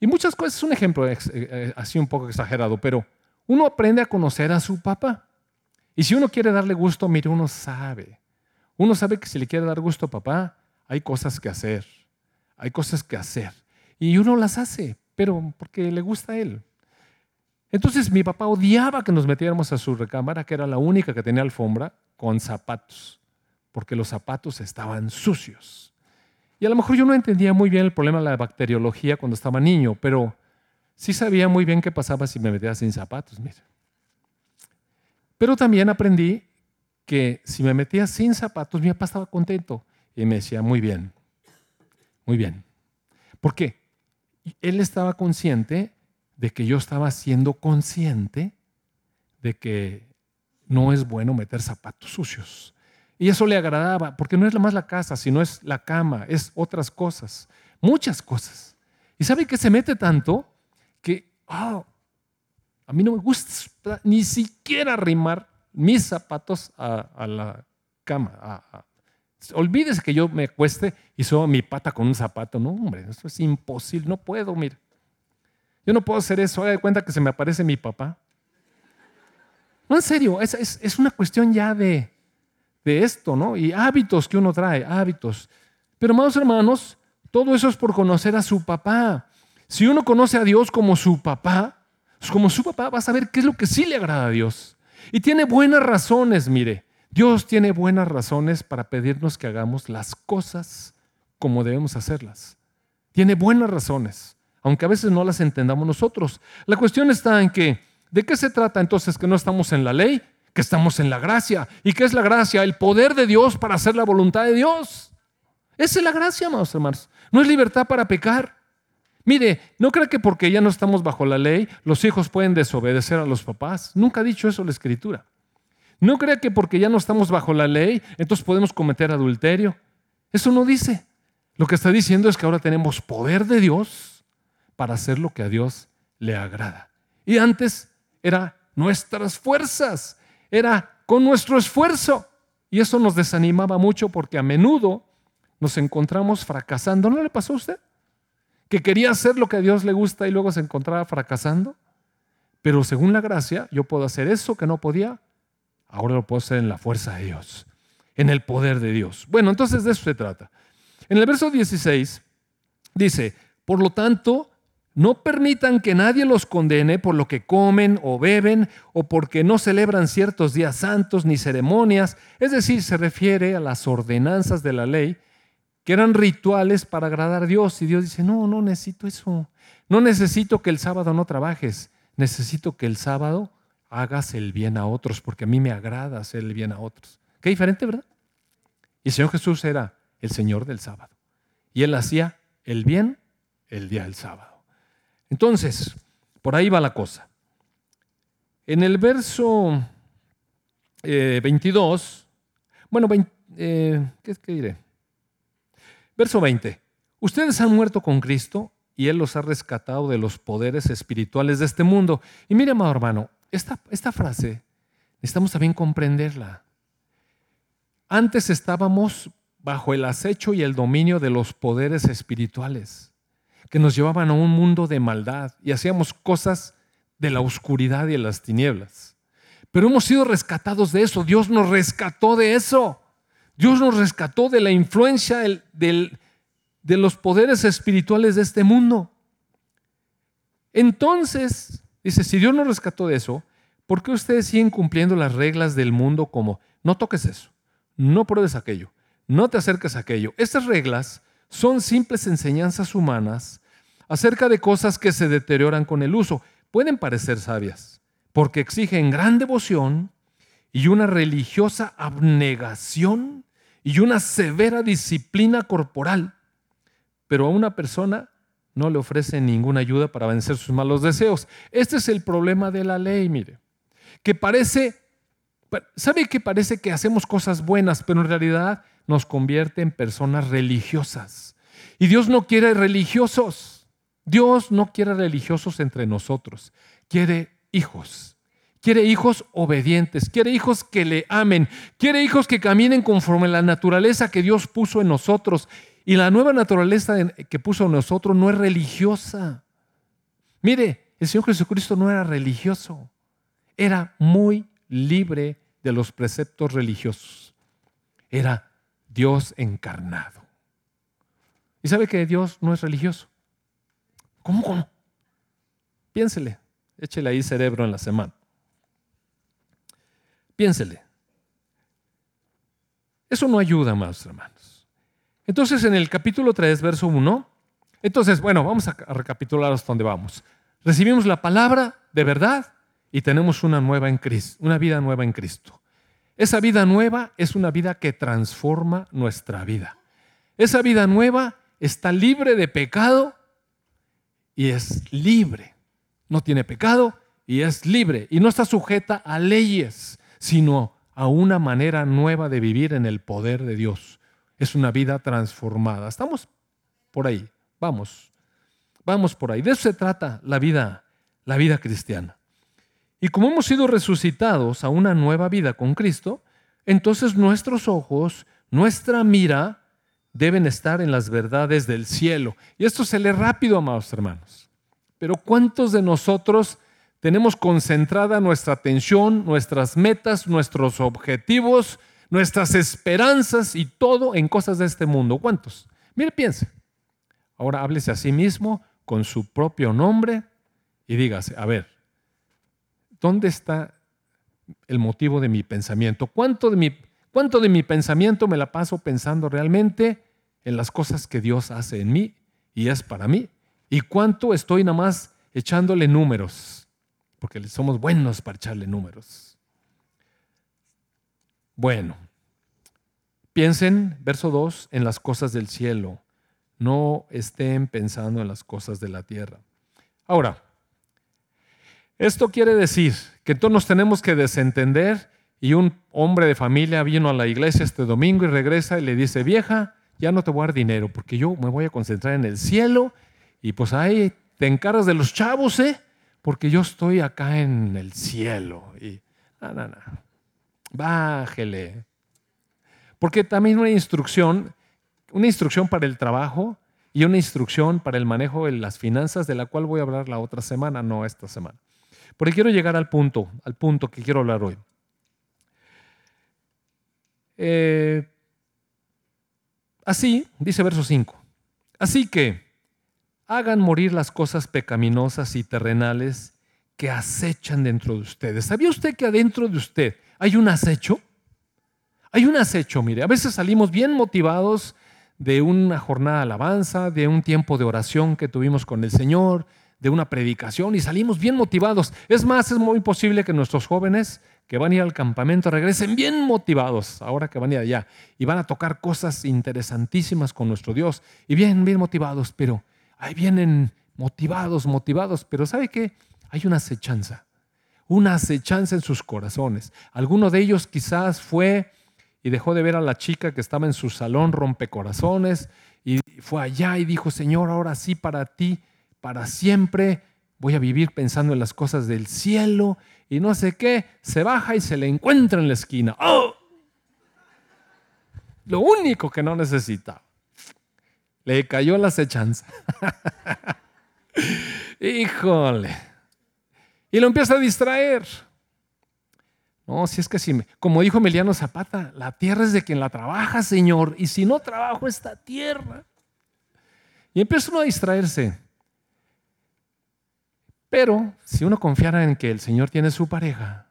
Y muchas cosas, es un ejemplo eh, eh, así un poco exagerado, pero uno aprende a conocer a su papá. Y si uno quiere darle gusto, mire, uno sabe. Uno sabe que si le quiere dar gusto a papá, hay cosas que hacer, hay cosas que hacer. Y uno las hace, pero porque le gusta a él. Entonces mi papá odiaba que nos metiéramos a su recámara, que era la única que tenía alfombra, con zapatos, porque los zapatos estaban sucios. Y a lo mejor yo no entendía muy bien el problema de la bacteriología cuando estaba niño, pero sí sabía muy bien qué pasaba si me metía sin zapatos, Pero también aprendí que si me metía sin zapatos, mi papá estaba contento y me decía, muy bien, muy bien. ¿Por qué? Él estaba consciente de que yo estaba siendo consciente de que no es bueno meter zapatos sucios. Y eso le agradaba, porque no es más la casa, sino es la cama, es otras cosas, muchas cosas. ¿Y sabe que se mete tanto que ah, a mí no me gusta ni siquiera arrimar mis zapatos a, la cama. olvídese que yo me acueste y subo mi pata con un zapato. No, hombre, eso es imposible, no puedo, mire. Yo no puedo hacer eso, haga de cuenta que se me aparece mi papá. No, en serio, es, es, una cuestión ya de, de esto, ¿no? Y hábitos que uno trae, hábitos. Pero, amados hermanos, todo eso es por conocer a su papá. Si uno conoce a Dios como su papá, pues como su papá va a saber qué es lo que sí le agrada a Dios. Y tiene buenas razones, mire. Dios tiene buenas razones para pedirnos que hagamos las cosas como debemos hacerlas. Tiene buenas razones, aunque a veces no las entendamos nosotros. La cuestión está en que, ¿de qué se trata entonces que no estamos en la ley? Que estamos en la gracia. ¿Y qué es la gracia? El poder de Dios para hacer la voluntad de Dios. Esa es la gracia, amados hermanos. No es libertad para pecar. Mire, no crea que porque ya no estamos bajo la ley, los hijos pueden desobedecer a los papás. Nunca ha dicho eso la escritura. No crea que porque ya no estamos bajo la ley, entonces podemos cometer adulterio. Eso no dice. Lo que está diciendo es que ahora tenemos poder de Dios para hacer lo que a Dios le agrada. Y antes era nuestras fuerzas, era con nuestro esfuerzo. Y eso nos desanimaba mucho porque a menudo nos encontramos fracasando. ¿No le pasó a usted? que quería hacer lo que a Dios le gusta y luego se encontraba fracasando. Pero según la gracia, yo puedo hacer eso que no podía, ahora lo puedo hacer en la fuerza de Dios, en el poder de Dios. Bueno, entonces de eso se trata. En el verso 16 dice, por lo tanto, no permitan que nadie los condene por lo que comen o beben o porque no celebran ciertos días santos ni ceremonias, es decir, se refiere a las ordenanzas de la ley que eran rituales para agradar a Dios. Y Dios dice, no, no necesito eso. No necesito que el sábado no trabajes. Necesito que el sábado hagas el bien a otros, porque a mí me agrada hacer el bien a otros. Qué diferente, ¿verdad? Y el Señor Jesús era el Señor del sábado. Y Él hacía el bien el día del sábado. Entonces, por ahí va la cosa. En el verso 22, eh, bueno, eh, ¿qué, ¿qué diré? Verso 20. Ustedes han muerto con Cristo y Él los ha rescatado de los poderes espirituales de este mundo. Y mire, amado hermano, esta, esta frase necesitamos también comprenderla. Antes estábamos bajo el acecho y el dominio de los poderes espirituales que nos llevaban a un mundo de maldad y hacíamos cosas de la oscuridad y de las tinieblas. Pero hemos sido rescatados de eso. Dios nos rescató de eso. Dios nos rescató de la influencia de los poderes espirituales de este mundo. Entonces, dice, si Dios nos rescató de eso, ¿por qué ustedes siguen cumpliendo las reglas del mundo como no toques eso, no pruebes aquello, no te acerques a aquello? Estas reglas son simples enseñanzas humanas acerca de cosas que se deterioran con el uso. Pueden parecer sabias, porque exigen gran devoción y una religiosa abnegación y una severa disciplina corporal, pero a una persona no le ofrece ninguna ayuda para vencer sus malos deseos. Este es el problema de la ley, mire, que parece, ¿sabe que parece que hacemos cosas buenas, pero en realidad nos convierte en personas religiosas? Y Dios no quiere religiosos. Dios no quiere religiosos entre nosotros, quiere hijos Quiere hijos obedientes, quiere hijos que le amen, quiere hijos que caminen conforme a la naturaleza que Dios puso en nosotros. Y la nueva naturaleza que puso en nosotros no es religiosa. Mire, el Señor Jesucristo no era religioso, era muy libre de los preceptos religiosos. Era Dios encarnado. ¿Y sabe que Dios no es religioso? ¿Cómo? cómo? Piénsele, échele ahí cerebro en la semana. Piénsele. Eso no ayuda más, hermanos. Entonces, en el capítulo 3, verso 1, entonces, bueno, vamos a recapitular hasta dónde vamos. Recibimos la palabra de verdad y tenemos una nueva en Cristo, una vida nueva en Cristo. Esa vida nueva es una vida que transforma nuestra vida. Esa vida nueva está libre de pecado y es libre. No tiene pecado y es libre. Y no está sujeta a leyes, sino a una manera nueva de vivir en el poder de Dios. Es una vida transformada. Estamos por ahí. Vamos. Vamos por ahí. De eso se trata la vida, la vida cristiana. Y como hemos sido resucitados a una nueva vida con Cristo, entonces nuestros ojos, nuestra mira, deben estar en las verdades del cielo. Y esto se lee rápido, amados hermanos. Pero ¿cuántos de nosotros tenemos concentrada nuestra atención, nuestras metas, nuestros objetivos, nuestras esperanzas y todo en cosas de este mundo? ¿Cuántos? Mire, piense. Ahora háblese a sí mismo con su propio nombre y dígase, a ver, ¿Dónde está el motivo de mi pensamiento? ¿Cuánto de mi, cuánto de mi pensamiento me la paso pensando realmente en las cosas que Dios hace en mí y es para mí? ¿Y cuánto estoy nada más echándole números? Porque somos buenos para echarle números. Bueno, piensen, verso 2, en las cosas del cielo. No estén pensando en las cosas de la tierra. Ahora, esto quiere decir que todos nos tenemos que desentender y un hombre de familia vino a la iglesia este domingo y regresa y le dice, vieja, ya no te voy a dar dinero porque yo me voy a concentrar en el cielo y pues ahí te encargas de los chavos, ¿eh? Porque yo estoy acá en el cielo. Y, no, no, no. Bájele. Porque también una instrucción, una instrucción para el trabajo y una instrucción para el manejo de las finanzas, de la cual voy a hablar la otra semana, no esta semana. Porque quiero llegar al punto, al punto que quiero hablar hoy. Eh, así, dice verso 5, así que hagan morir las cosas pecaminosas y terrenales que acechan dentro de ustedes. ¿Sabía usted que adentro de usted hay un acecho? Hay un acecho, mire, a veces salimos bien motivados de una jornada de alabanza, de un tiempo de oración que tuvimos con el Señor, de una predicación y salimos bien motivados. Es más, es muy posible que nuestros jóvenes que van a ir al campamento regresen bien motivados ahora que van a ir allá y van a tocar cosas interesantísimas con nuestro Dios y bien, bien motivados, pero ahí vienen motivados, motivados, pero ¿sabe qué? Hay una acechanza, una acechanza en sus corazones. Alguno de ellos quizás fue y dejó de ver a la chica que estaba en su salón rompecorazones y fue allá y dijo, Señor, ahora sí para ti para siempre, voy a vivir pensando en las cosas del cielo y no sé qué, se baja y se le encuentra en la esquina. ¡Oh! Lo único que no necesita. Le cayó la acechanza. Híjole. Y lo empieza a distraer. No, si es que si, como dijo Emiliano Zapata, la tierra es de quien la trabaja, Señor, y si no trabajo esta tierra. Y empieza uno a distraerse. Pero si uno confiara en que el Señor tiene su pareja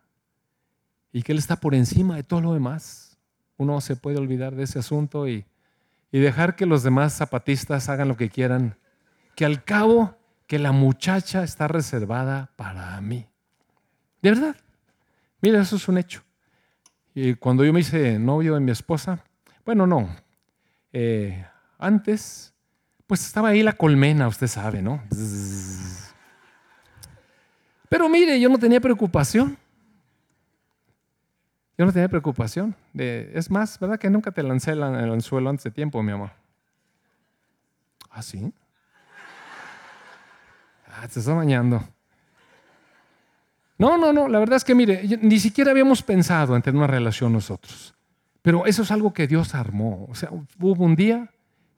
y que Él está por encima de todo lo demás, uno se puede olvidar de ese asunto y, dejar que los demás zapatistas hagan lo que quieran, que al cabo que la muchacha está reservada para mí. De verdad. Mira, eso es un hecho. Y cuando yo me hice novio de mi esposa, bueno, no, eh, antes, pues estaba ahí la colmena, usted sabe, ¿no? Pero mire, yo no tenía preocupación. Yo no tenía preocupación. Es más, ¿verdad que nunca te lancé el anzuelo antes de tiempo, mi amor? ¿Ah, sí? Ah, te estás bañando. No, no, no, la verdad es que mire, ni siquiera habíamos pensado en tener una relación nosotros. Pero eso es algo que Dios armó. O sea, hubo un día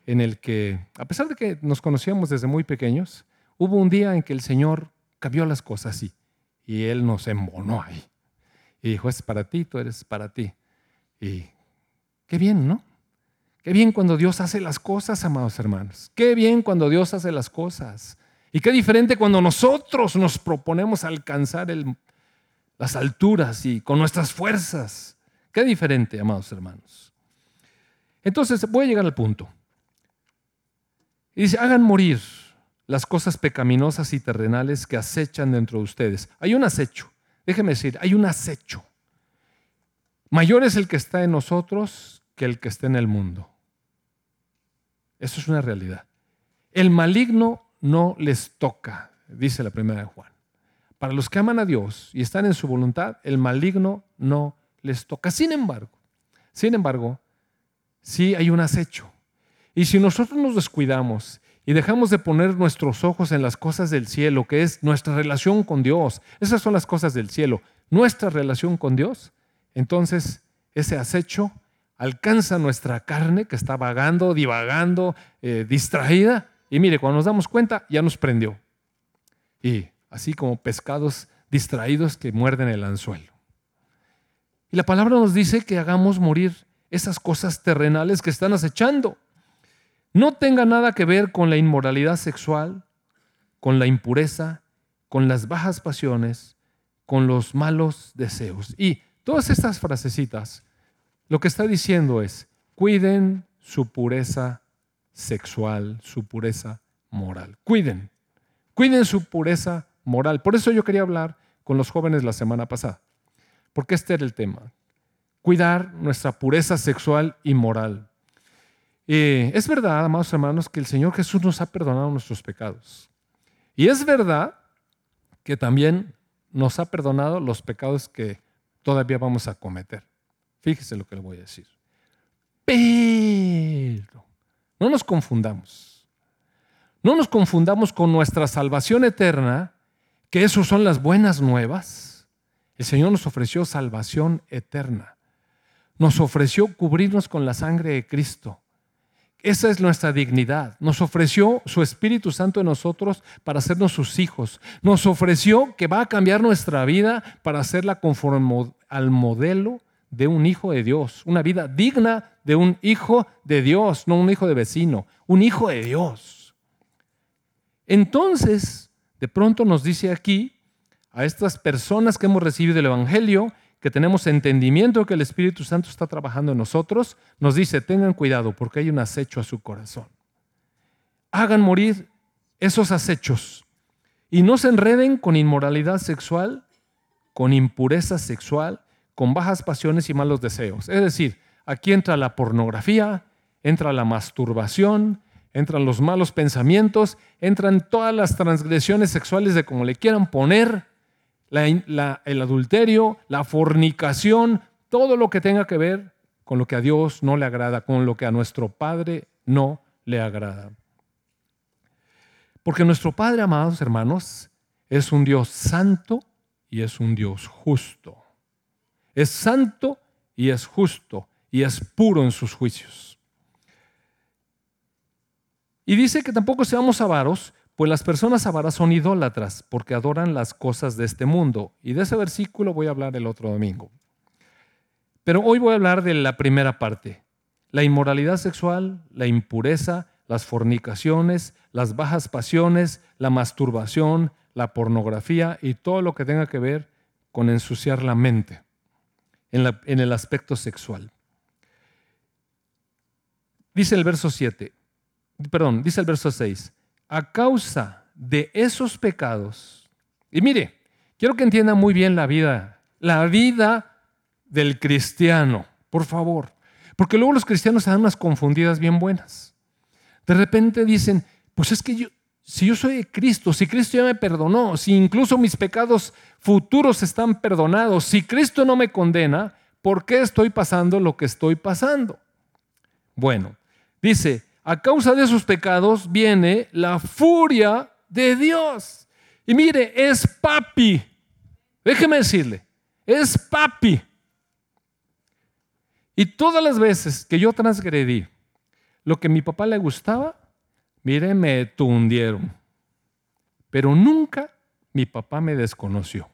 en el que, a pesar de que nos conocíamos desde muy pequeños, hubo un día en que el Señor cambió las cosas así. Y Él nos embonó ahí. Y dijo, es para ti, tú eres para ti. Y qué bien, ¿no? Qué bien cuando Dios hace las cosas, amados hermanos. Qué bien cuando Dios hace las cosas. Y qué diferente cuando nosotros nos proponemos alcanzar las alturas y con nuestras fuerzas. Qué diferente, amados hermanos. Entonces, voy a llegar al punto. Y dice, hagan morir las cosas pecaminosas y terrenales que acechan dentro de ustedes. Hay un acecho, déjeme decir, hay un acecho. Mayor es el que está en nosotros que el que está en el mundo. Eso es una realidad. El maligno no les toca, dice la primera de Juan. Para los que aman a Dios y están en su voluntad, el maligno no les toca. Sin embargo, sin embargo, sí hay un acecho. Y si nosotros nos descuidamos y dejamos de poner nuestros ojos en las cosas del cielo, que es nuestra relación con Dios, esas son las cosas del cielo, nuestra relación con Dios, entonces ese acecho alcanza nuestra carne que está vagando, divagando, eh, distraída, y mire, cuando nos damos cuenta, ya nos prendió. Y así como pescados distraídos que muerden el anzuelo. Y la palabra nos dice que hagamos morir esas cosas terrenales que están acechando no tenga nada que ver con la inmoralidad sexual, con la impureza, con las bajas pasiones, con los malos deseos. Y todas estas frasecitas, lo que está diciendo es, cuiden su pureza sexual, su pureza moral. Cuiden, cuiden su pureza moral. Por eso yo quería hablar con los jóvenes la semana pasada, porque este era el tema. Cuidar nuestra pureza sexual y moral. Eh, es verdad, amados hermanos, que el Señor Jesús nos ha perdonado nuestros pecados. Y es verdad que también nos ha perdonado los pecados que todavía vamos a cometer. Fíjese lo que le voy a decir. Pero no nos confundamos. No nos confundamos con nuestra salvación eterna, que eso son las buenas nuevas. El Señor nos ofreció salvación eterna. Nos ofreció cubrirnos con la sangre de Cristo. Esa es nuestra dignidad. Nos ofreció su Espíritu Santo en nosotros para hacernos sus hijos. Nos ofreció que va a cambiar nuestra vida para hacerla conforme al modelo de un hijo de Dios. Una vida digna de un hijo de Dios, no un hijo de vecino, un hijo de Dios. Entonces, de pronto nos dice aquí a estas personas que hemos recibido el Evangelio, que tenemos entendimiento que el Espíritu Santo está trabajando en nosotros, nos dice, tengan cuidado porque hay un acecho a su corazón. Hagan morir esos acechos y no se enreden con inmoralidad sexual, con impureza sexual, con bajas pasiones y malos deseos. Es decir, aquí entra la pornografía, entra la masturbación, entran los malos pensamientos, entran todas las transgresiones sexuales de como le quieran poner, el adulterio, la fornicación, todo lo que tenga que ver con lo que a Dios no le agrada, con lo que a nuestro Padre no le agrada. Porque nuestro Padre, amados hermanos, es un Dios santo y es un Dios justo. Es santo y es justo y es puro en sus juicios. Y dice que tampoco seamos avaros, pues las personas avaras son idólatras porque adoran las cosas de este mundo. Y de ese versículo voy a hablar el otro domingo. Pero hoy voy a hablar de la primera parte. La inmoralidad sexual, la impureza, las fornicaciones, las bajas pasiones, la masturbación, la pornografía y todo lo que tenga que ver con ensuciar la mente en, el aspecto sexual. Dice el verso 7, perdón, dice el verso 6 a causa de esos pecados. Y mire, quiero que entienda muy bien la vida, la vida del cristiano, por favor. Porque luego los cristianos se dan unas confundidas bien buenas. De repente dicen, pues es que yo, si yo soy de Cristo, si Cristo ya me perdonó, si incluso mis pecados futuros están perdonados, si Cristo no me condena, ¿por qué estoy pasando lo que estoy pasando? Bueno, dice, a causa de sus pecados viene la furia de Dios. Y mire, es papi. Déjeme decirle, es papi. Y todas las veces que yo transgredí lo que a mi papá le gustaba, mire, me tundieron. Pero nunca mi papá me desconoció.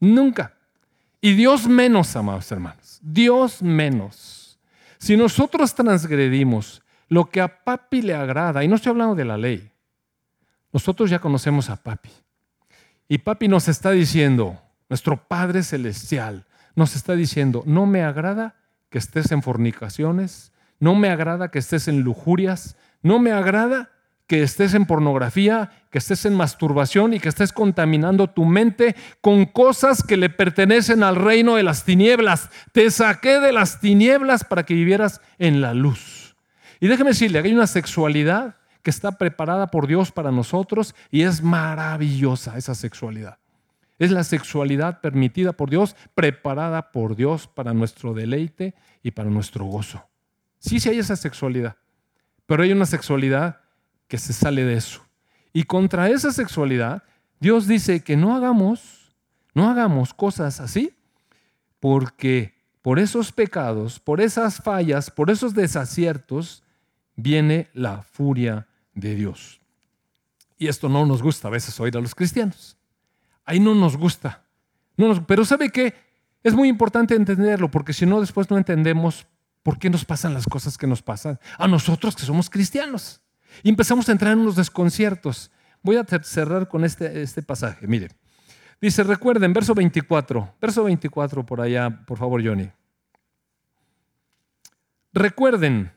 Nunca. Y Dios menos, amados hermanos. Dios menos. Si nosotros transgredimos lo que a papi le agrada, y no estoy hablando de la ley, nosotros ya conocemos a papi. Y papi nos está diciendo, nuestro Padre Celestial, nos está diciendo, no me agrada que estés en fornicaciones, no me agrada que estés en lujurias, no me agrada que estés en pornografía, que estés en masturbación y que estés contaminando tu mente con cosas que le pertenecen al reino de las tinieblas. Te saqué de las tinieblas para que vivieras en la luz. Y déjeme decirle, hay una sexualidad que está preparada por Dios para nosotros y es maravillosa esa sexualidad. Es la sexualidad permitida por Dios, preparada por Dios para nuestro deleite y para nuestro gozo. Sí, sí hay esa sexualidad, pero hay una sexualidad que se sale de eso. Y contra esa sexualidad, Dios dice que no hagamos, no hagamos cosas así, porque por esos pecados, por esas fallas, por esos desaciertos, viene la furia de Dios. Y esto no nos gusta a veces oír a los cristianos. Ahí no nos gusta. No pero ¿sabe qué? Es muy importante entenderlo, porque si no, después no entendemos por qué nos pasan las cosas que nos pasan a nosotros que somos cristianos. Y empezamos a entrar en unos desconciertos. Voy a cerrar con este, este pasaje. Mire, dice, recuerden, verso 24, verso 24 por allá, por favor, Johnny. Recuerden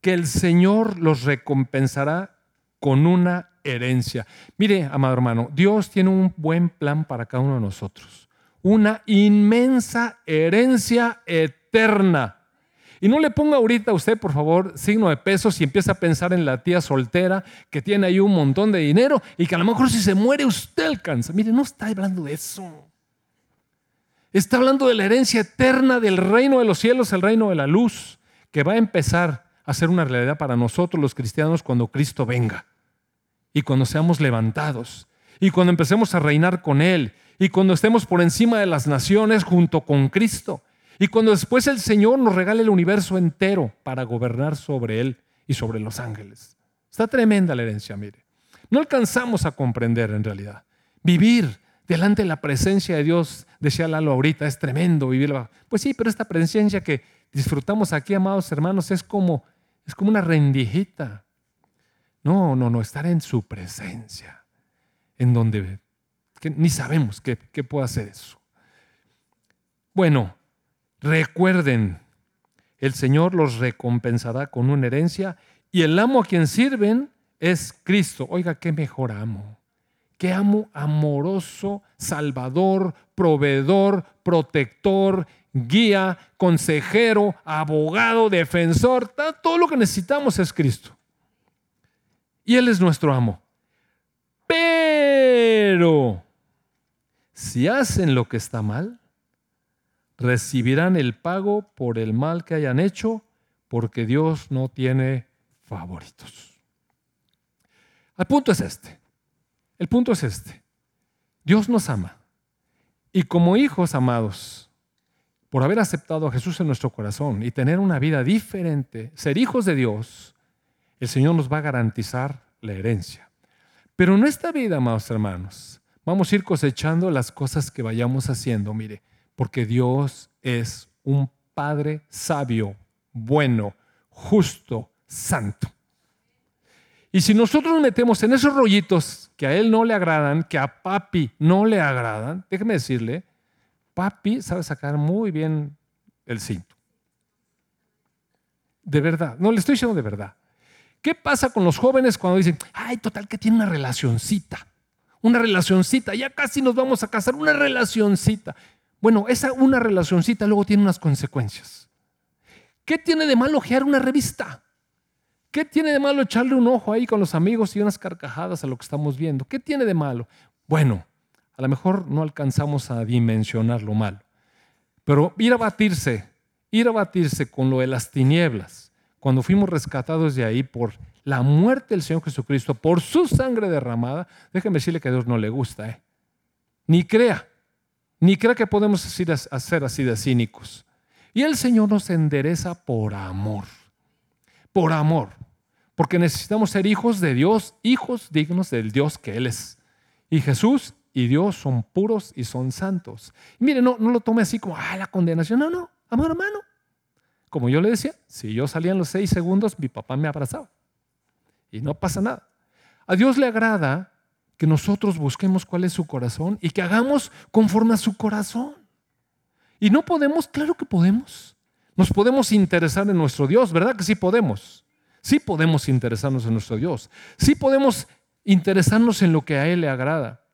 que el Señor los recompensará con una herencia. Mire, amado hermano, Dios tiene un buen plan para cada uno de nosotros. Una inmensa herencia eterna. Y no le ponga ahorita a usted, por favor, signo de pesos y empieza a pensar en la tía soltera que tiene ahí un montón de dinero y que a lo mejor si se muere usted alcanza. Mire, no está hablando de eso. Está hablando de la herencia eterna del reino de los cielos, el reino de la luz, que va a empezar a ser una realidad para nosotros los cristianos cuando Cristo venga y cuando seamos levantados y cuando empecemos a reinar con Él y cuando estemos por encima de las naciones junto con Cristo y cuando después el Señor nos regale el universo entero para gobernar sobre Él y sobre los ángeles. Está tremenda la herencia, mire. No alcanzamos a comprender en realidad. Vivir delante de la presencia de Dios, decía Lalo ahorita, es tremendo vivirla. Pues sí, pero esta presencia que disfrutamos aquí, amados hermanos, es como, es como una rendijita. No, no, no, estar en su presencia, en donde ni sabemos qué puede hacer eso. Bueno, Recuerden, el Señor los recompensará con una herencia y el amo a quien sirven es Cristo. Oiga, qué mejor amo. Qué amo amoroso, salvador, proveedor, protector, guía, consejero, abogado, defensor. Todo lo que necesitamos es Cristo. Y Él es nuestro amo. Pero si hacen lo que está mal, recibirán el pago por el mal que hayan hecho, porque Dios no tiene favoritos. El punto es este. El punto es este. Dios nos ama. Y como hijos amados, por haber aceptado a Jesús en nuestro corazón y tener una vida diferente, ser hijos de Dios, el Señor nos va a garantizar la herencia. Pero en esta vida, amados hermanos, vamos a ir cosechando las cosas que vayamos haciendo. Mire, porque Dios es un Padre sabio, bueno, justo, santo. Y si nosotros nos metemos en esos rollitos que a Él no le agradan, que a papi no le agradan, déjeme decirle, papi sabe sacar muy bien el cinto. De verdad, no le estoy diciendo de verdad. ¿Qué pasa con los jóvenes cuando dicen, ay, total que tiene una relacioncita? Una relacioncita, ya casi nos vamos a casar, una relacioncita. Bueno, esa una relacioncita luego tiene unas consecuencias. ¿Qué tiene de malo ojear una revista? ¿Qué tiene de malo echarle un ojo ahí con los amigos y unas carcajadas a lo que estamos viendo? ¿Qué tiene de malo? Bueno, a lo mejor no alcanzamos a dimensionar lo malo, pero ir a batirse, ir a batirse con lo de las tinieblas, cuando fuimos rescatados de ahí por la muerte del Señor Jesucristo, por su sangre derramada, déjeme decirle que a Dios no le gusta, ¿eh? Ni crea. Ni crea que podemos hacer así de cínicos. Y el Señor nos endereza por amor. Por amor. Porque necesitamos ser hijos de Dios, hijos dignos del Dios que Él es. Y Jesús y Dios son puros y son santos. mire, no, no lo tome así como, ah, la condenación. No, no, amor hermano. como yo le decía, si yo salía en los seis segundos, mi papá me abrazaba. Y no pasa nada. A Dios le agrada que nosotros busquemos cuál es su corazón y que hagamos conforme a su corazón. Y no podemos, claro que podemos. Nos podemos interesar en nuestro Dios, ¿verdad que sí podemos? Sí podemos interesarnos en nuestro Dios. Sí podemos interesarnos en lo que a Él le agrada.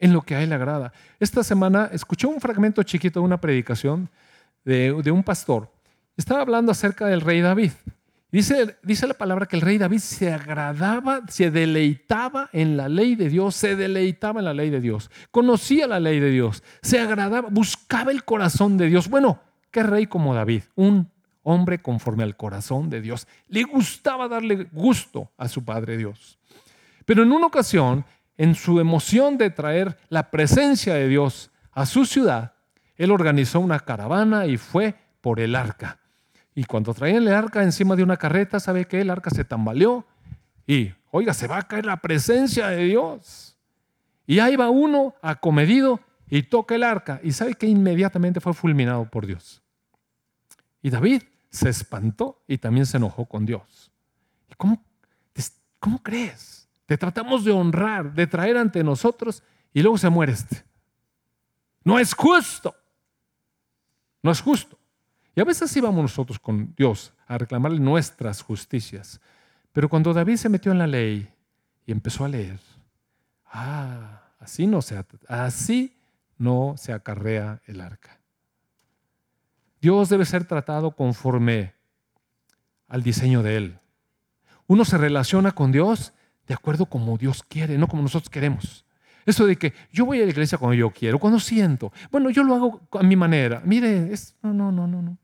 En lo que a Él le agrada. Esta semana escuché un fragmento chiquito de una predicación de, de un pastor estaba hablando acerca del rey David. Dice, dice la palabra que el rey David se agradaba, se deleitaba en la ley de Dios, se deleitaba en la ley de Dios, conocía la ley de Dios, se agradaba, buscaba el corazón de Dios. Bueno, ¿qué rey como David? Un hombre conforme al corazón de Dios. Le gustaba darle gusto a su Padre Dios. Pero en una ocasión, en su emoción de traer la presencia de Dios a su ciudad, él organizó una caravana y fue por el arca. Y cuando traían el arca encima de una carreta, ¿sabe qué? El arca se tambaleó y, oiga, se va a caer la presencia de Dios. Y ahí va uno acomedido y toca el arca. Y sabe que inmediatamente fue fulminado por Dios. Y David se espantó y también se enojó con Dios. ¿Y cómo, cómo crees? Te tratamos de honrar, de traer ante nosotros y luego se muere este. No es justo. No es justo. Y a veces íbamos nosotros con Dios a reclamarle nuestras justicias. Pero cuando David se metió en la ley y empezó a leer, ah, así no se, así no se acarrea el arca. Dios debe ser tratado conforme al diseño de Él. Uno se relaciona con Dios de acuerdo como Dios quiere, no como nosotros queremos. Eso de que yo voy a la iglesia cuando yo quiero, cuando siento. Bueno, yo lo hago a mi manera. Mire, no, no, no, no, no.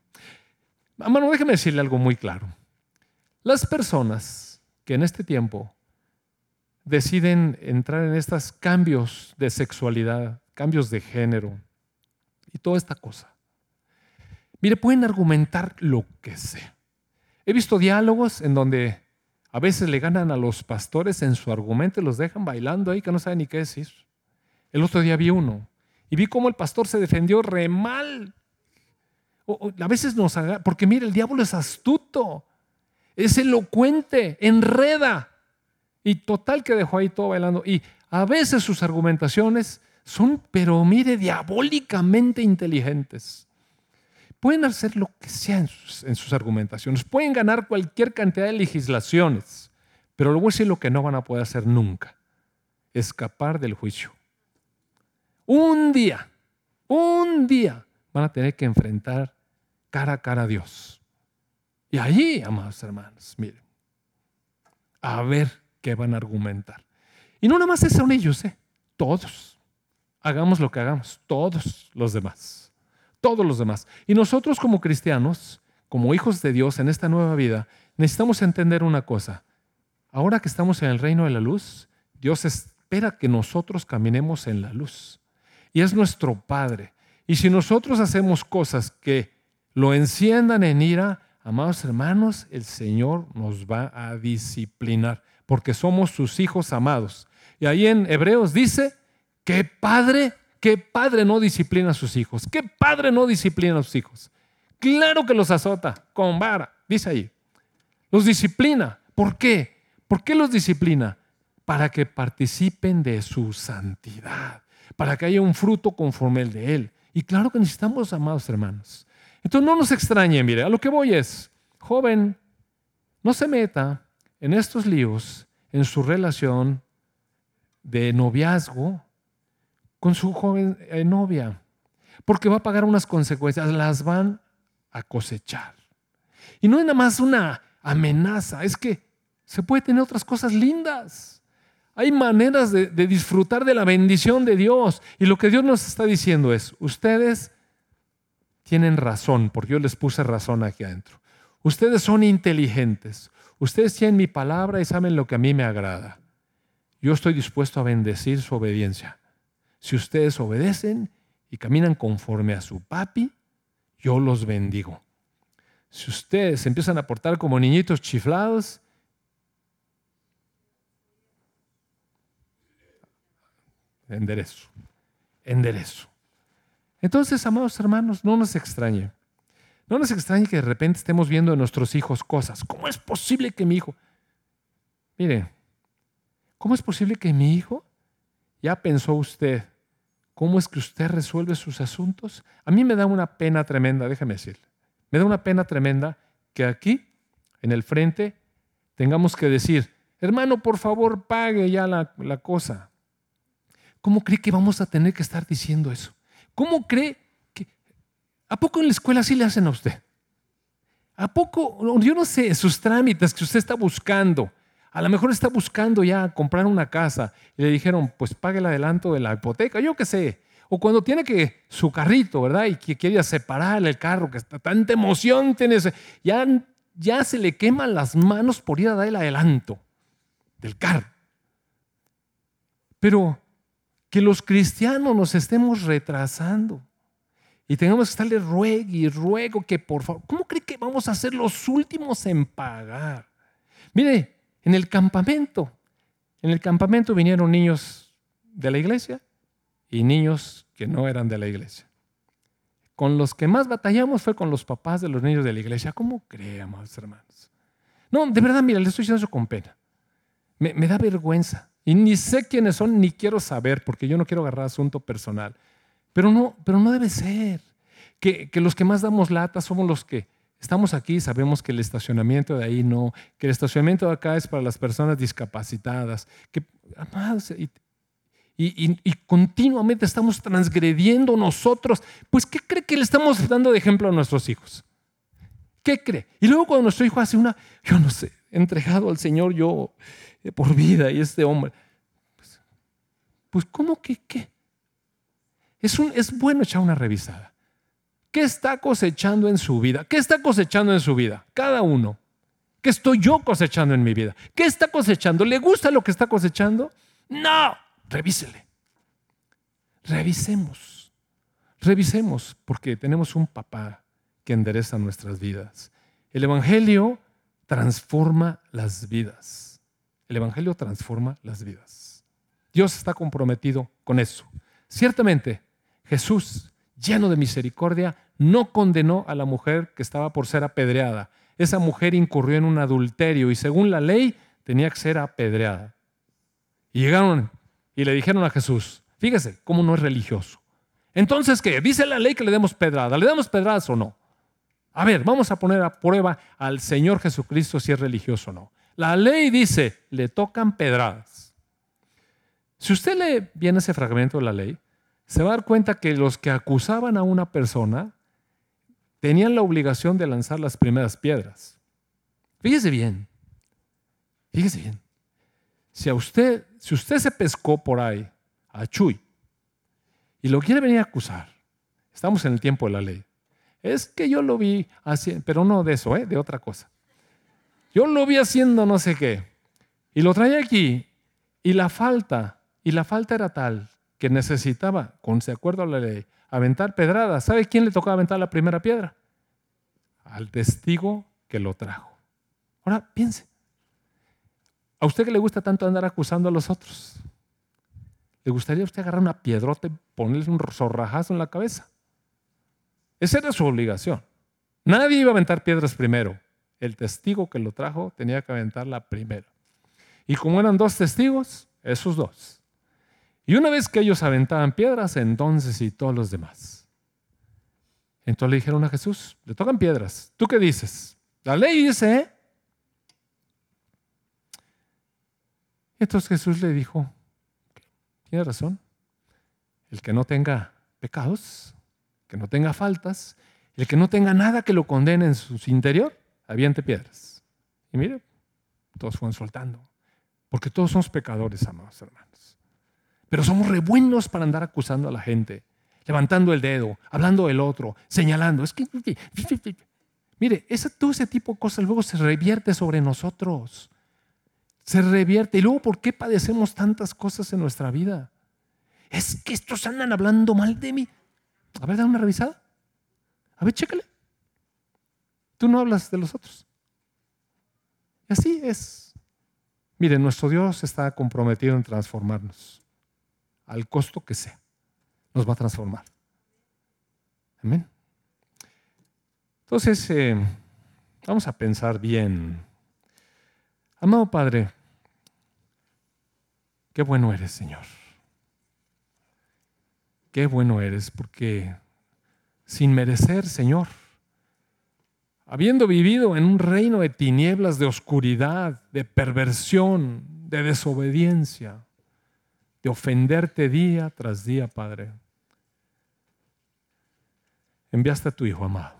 Hermano, déjeme decirle algo muy claro. Las personas que en este tiempo deciden entrar en estos cambios de sexualidad, cambios de género y toda esta cosa, mire, pueden argumentar lo que sea. He visto diálogos en donde a veces le ganan a los pastores en su argumento y los dejan bailando ahí que no saben ni qué decir. El otro día vi uno y vi cómo el pastor se defendió re mal a veces nos haga, porque mire, el diablo es astuto, es elocuente, enreda. Y total que dejó ahí todo bailando. Y a veces sus argumentaciones son, pero mire, diabólicamente inteligentes. Pueden hacer lo que sea en sus, argumentaciones, pueden ganar cualquier cantidad de legislaciones, pero luego es lo que no van a poder hacer nunca, escapar del juicio. Un día, un día van a tener que enfrentar cara a cara a Dios. Y allí, amados hermanos, miren, a ver qué van a argumentar. Y no nada más son ellos, ¿eh? todos. Hagamos lo que hagamos, todos los demás. Todos los demás. Y nosotros como cristianos, como hijos de Dios en esta nueva vida, necesitamos entender una cosa. Ahora que estamos en el reino de la luz, Dios espera que nosotros caminemos en la luz. Y es nuestro Padre. Y si nosotros hacemos cosas que lo enciendan en ira, amados hermanos, el Señor nos va a disciplinar, porque somos sus hijos amados. Y ahí en Hebreos dice, ¿qué padre, qué padre no disciplina a sus hijos? ¿Qué padre no disciplina a sus hijos? Claro que los azota con vara, dice ahí. Los disciplina. ¿Por qué? ¿Por qué los disciplina? Para que participen de su santidad, para que haya un fruto conforme el de Él. Y claro que necesitamos, amados hermanos, entonces no nos extrañe, mire, a lo que voy es, joven, no se meta en estos líos en su relación de noviazgo con su joven eh, novia, porque va a pagar unas consecuencias, las van a cosechar. Y no es nada más una amenaza, es que se puede tener otras cosas lindas. Hay maneras de, de disfrutar de la bendición de Dios. Y lo que Dios nos está diciendo es, ustedes tienen razón, porque yo les puse razón aquí adentro. Ustedes son inteligentes. Ustedes tienen mi palabra y saben lo que a mí me agrada. Yo estoy dispuesto a bendecir su obediencia. Si ustedes obedecen y caminan conforme a su papi, yo los bendigo. Si ustedes empiezan a portar como niñitos chiflados, enderezo, enderezo. Entonces, amados hermanos, no nos extrañe. No nos extrañe que de repente estemos viendo en nuestros hijos cosas. ¿Cómo es posible que mi hijo... Mire, ¿cómo es posible que mi hijo ya pensó usted cómo es que usted resuelve sus asuntos? A mí me da una pena tremenda, déjeme decirle. Me da una pena tremenda que aquí, en el frente, tengamos que decir, hermano, por favor, pague ya la, la cosa. ¿Cómo cree que vamos a tener que estar diciendo eso? ¿Cómo cree que... ¿A poco en la escuela sí le hacen a usted? ¿A poco, yo no sé, sus trámites que usted está buscando, a lo mejor está buscando ya comprar una casa y le dijeron, pues pague el adelanto de la hipoteca, yo qué sé. O cuando tiene que su carrito, ¿verdad? Y que quiere separar el carro, que está tanta emoción tiene, ya, ya se le queman las manos por ir a dar el adelanto del carro. Pero que los cristianos nos estemos retrasando y tengamos que estarle ruego y ruego que por favor, ¿cómo cree que vamos a ser los últimos en pagar? Mire, en el campamento, en el campamento vinieron niños de la iglesia y niños que no eran de la iglesia. Con los que más batallamos fue con los papás de los niños de la iglesia. ¿Cómo creemos, hermanos? No, de verdad, mira, le estoy diciendo eso con pena. Me, da vergüenza. Y ni sé quiénes son, ni quiero saber, porque yo no quiero agarrar asunto personal. Pero no, pero no debe ser. Que, que los que más damos lata somos los que Estamos aquí, sabemos que el estacionamiento de ahí no, que el estacionamiento de acá es para las personas discapacitadas, que, y, y, continuamente estamos transgrediendo nosotros. Pues, ¿qué cree que le estamos dando de ejemplo a nuestros hijos? ¿Qué cree? Y luego cuando nuestro hijo hace una, yo no sé, entregado al Señor yo por vida y este hombre, pues, pues ¿cómo que qué? Es, un, es bueno echar una revisada. ¿Qué está cosechando en su vida? ¿Qué está cosechando en su vida? Cada uno. ¿Qué estoy yo cosechando en mi vida? ¿Qué está cosechando? ¿Le gusta lo que está cosechando? No, revísele. Revisemos. Revisemos porque tenemos un papá que endereza nuestras vidas. El Evangelio transforma las vidas. El Evangelio transforma las vidas. Dios está comprometido con eso. Ciertamente, Jesús lleno de misericordia, no condenó a la mujer que estaba por ser apedreada. Esa mujer incurrió en un adulterio y según la ley tenía que ser apedreada. Y llegaron y le dijeron a Jesús, fíjese cómo no es religioso. Entonces, ¿qué? Dice la ley que le demos pedrada. ¿Le damos pedradas o no? A ver, vamos a poner a prueba al Señor Jesucristo si es religioso o no. La ley dice, le tocan pedradas. Si usted lee bien ese fragmento de la ley, se va a dar cuenta que los que acusaban a una persona tenían la obligación de lanzar las primeras piedras. Fíjese bien, fíjese bien. Si a usted, si usted se pescó por ahí a Chuy y lo quiere venir a acusar, estamos en el tiempo de la ley. Es que yo lo vi haciendo, pero no de eso, ¿eh? de otra cosa. Yo lo vi haciendo no sé qué. Y lo traía aquí. Y la falta, y la falta era tal que necesitaba, con de acuerdo a la ley, aventar pedradas. ¿Sabe quién le tocaba aventar la primera piedra? Al testigo que lo trajo. Ahora piense. ¿A usted que le gusta tanto andar acusando a los otros? ¿Le gustaría usted agarrar una piedrota y ponerle un zorrajazo en la cabeza? Esa era su obligación. Nadie iba a aventar piedras primero. El testigo que lo trajo tenía que aventarla primero. Y como eran dos testigos, esos dos y una vez que ellos aventaban piedras, entonces y todos los demás. Entonces le dijeron a Jesús, le tocan piedras. ¿Tú qué dices? La ley dice. ¿eh? Entonces Jesús le dijo, tiene razón, el que no tenga pecados, que no tenga faltas, el que no tenga nada que lo condene en su interior, aviente piedras. Y mire, todos fueron soltando, porque todos somos pecadores, amados hermanos. Pero somos re buenos para andar acusando a la gente, levantando el dedo, hablando del otro, señalando. Es que, mire, ese, todo ese tipo de cosas luego se revierte sobre nosotros. Se revierte. Y luego, ¿por qué padecemos tantas cosas en nuestra vida? Es que estos andan hablando mal de mí. A ver, da una revisada. A ver, chécale. Tú no hablas de los otros. Y así es. Mire, nuestro Dios está comprometido en transformarnos al costo que sea, nos va a transformar. Amén. Entonces, eh, vamos a pensar bien. Amado Padre, qué bueno eres, Señor. Qué bueno eres, porque sin merecer, Señor, habiendo vivido en un reino de tinieblas, de oscuridad, de perversión, de desobediencia, de ofenderte día tras día, Padre, enviaste a tu Hijo amado.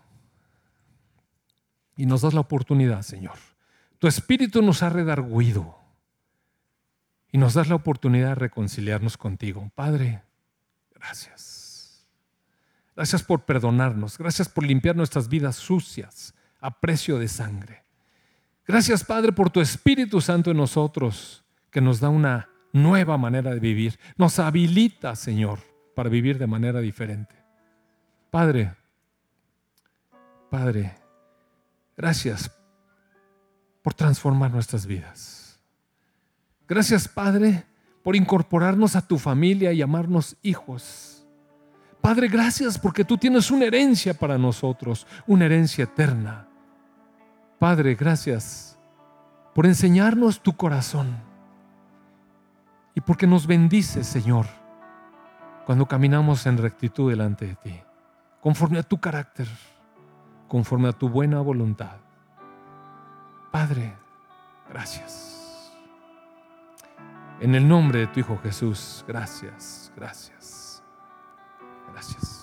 Y nos das la oportunidad, Señor. Tu Espíritu nos ha redarguido y nos das la oportunidad de reconciliarnos contigo. Padre, gracias. Gracias por perdonarnos. Gracias por limpiar nuestras vidas sucias a precio de sangre. Gracias, Padre, por tu Espíritu Santo en nosotros, que nos da una nueva manera de vivir. Nos habilita, Señor, para vivir de manera diferente. Padre, Padre, gracias por transformar nuestras vidas. Gracias, Padre, por incorporarnos a tu familia y llamarnos hijos. Padre, gracias porque tú tienes una herencia para nosotros, una herencia eterna. Padre, gracias por enseñarnos tu corazón y porque nos bendices, Señor, cuando caminamos en rectitud delante de ti, conforme a tu carácter, conforme a tu buena voluntad. Padre, gracias. En el nombre de tu Hijo Jesús, gracias, gracias, gracias.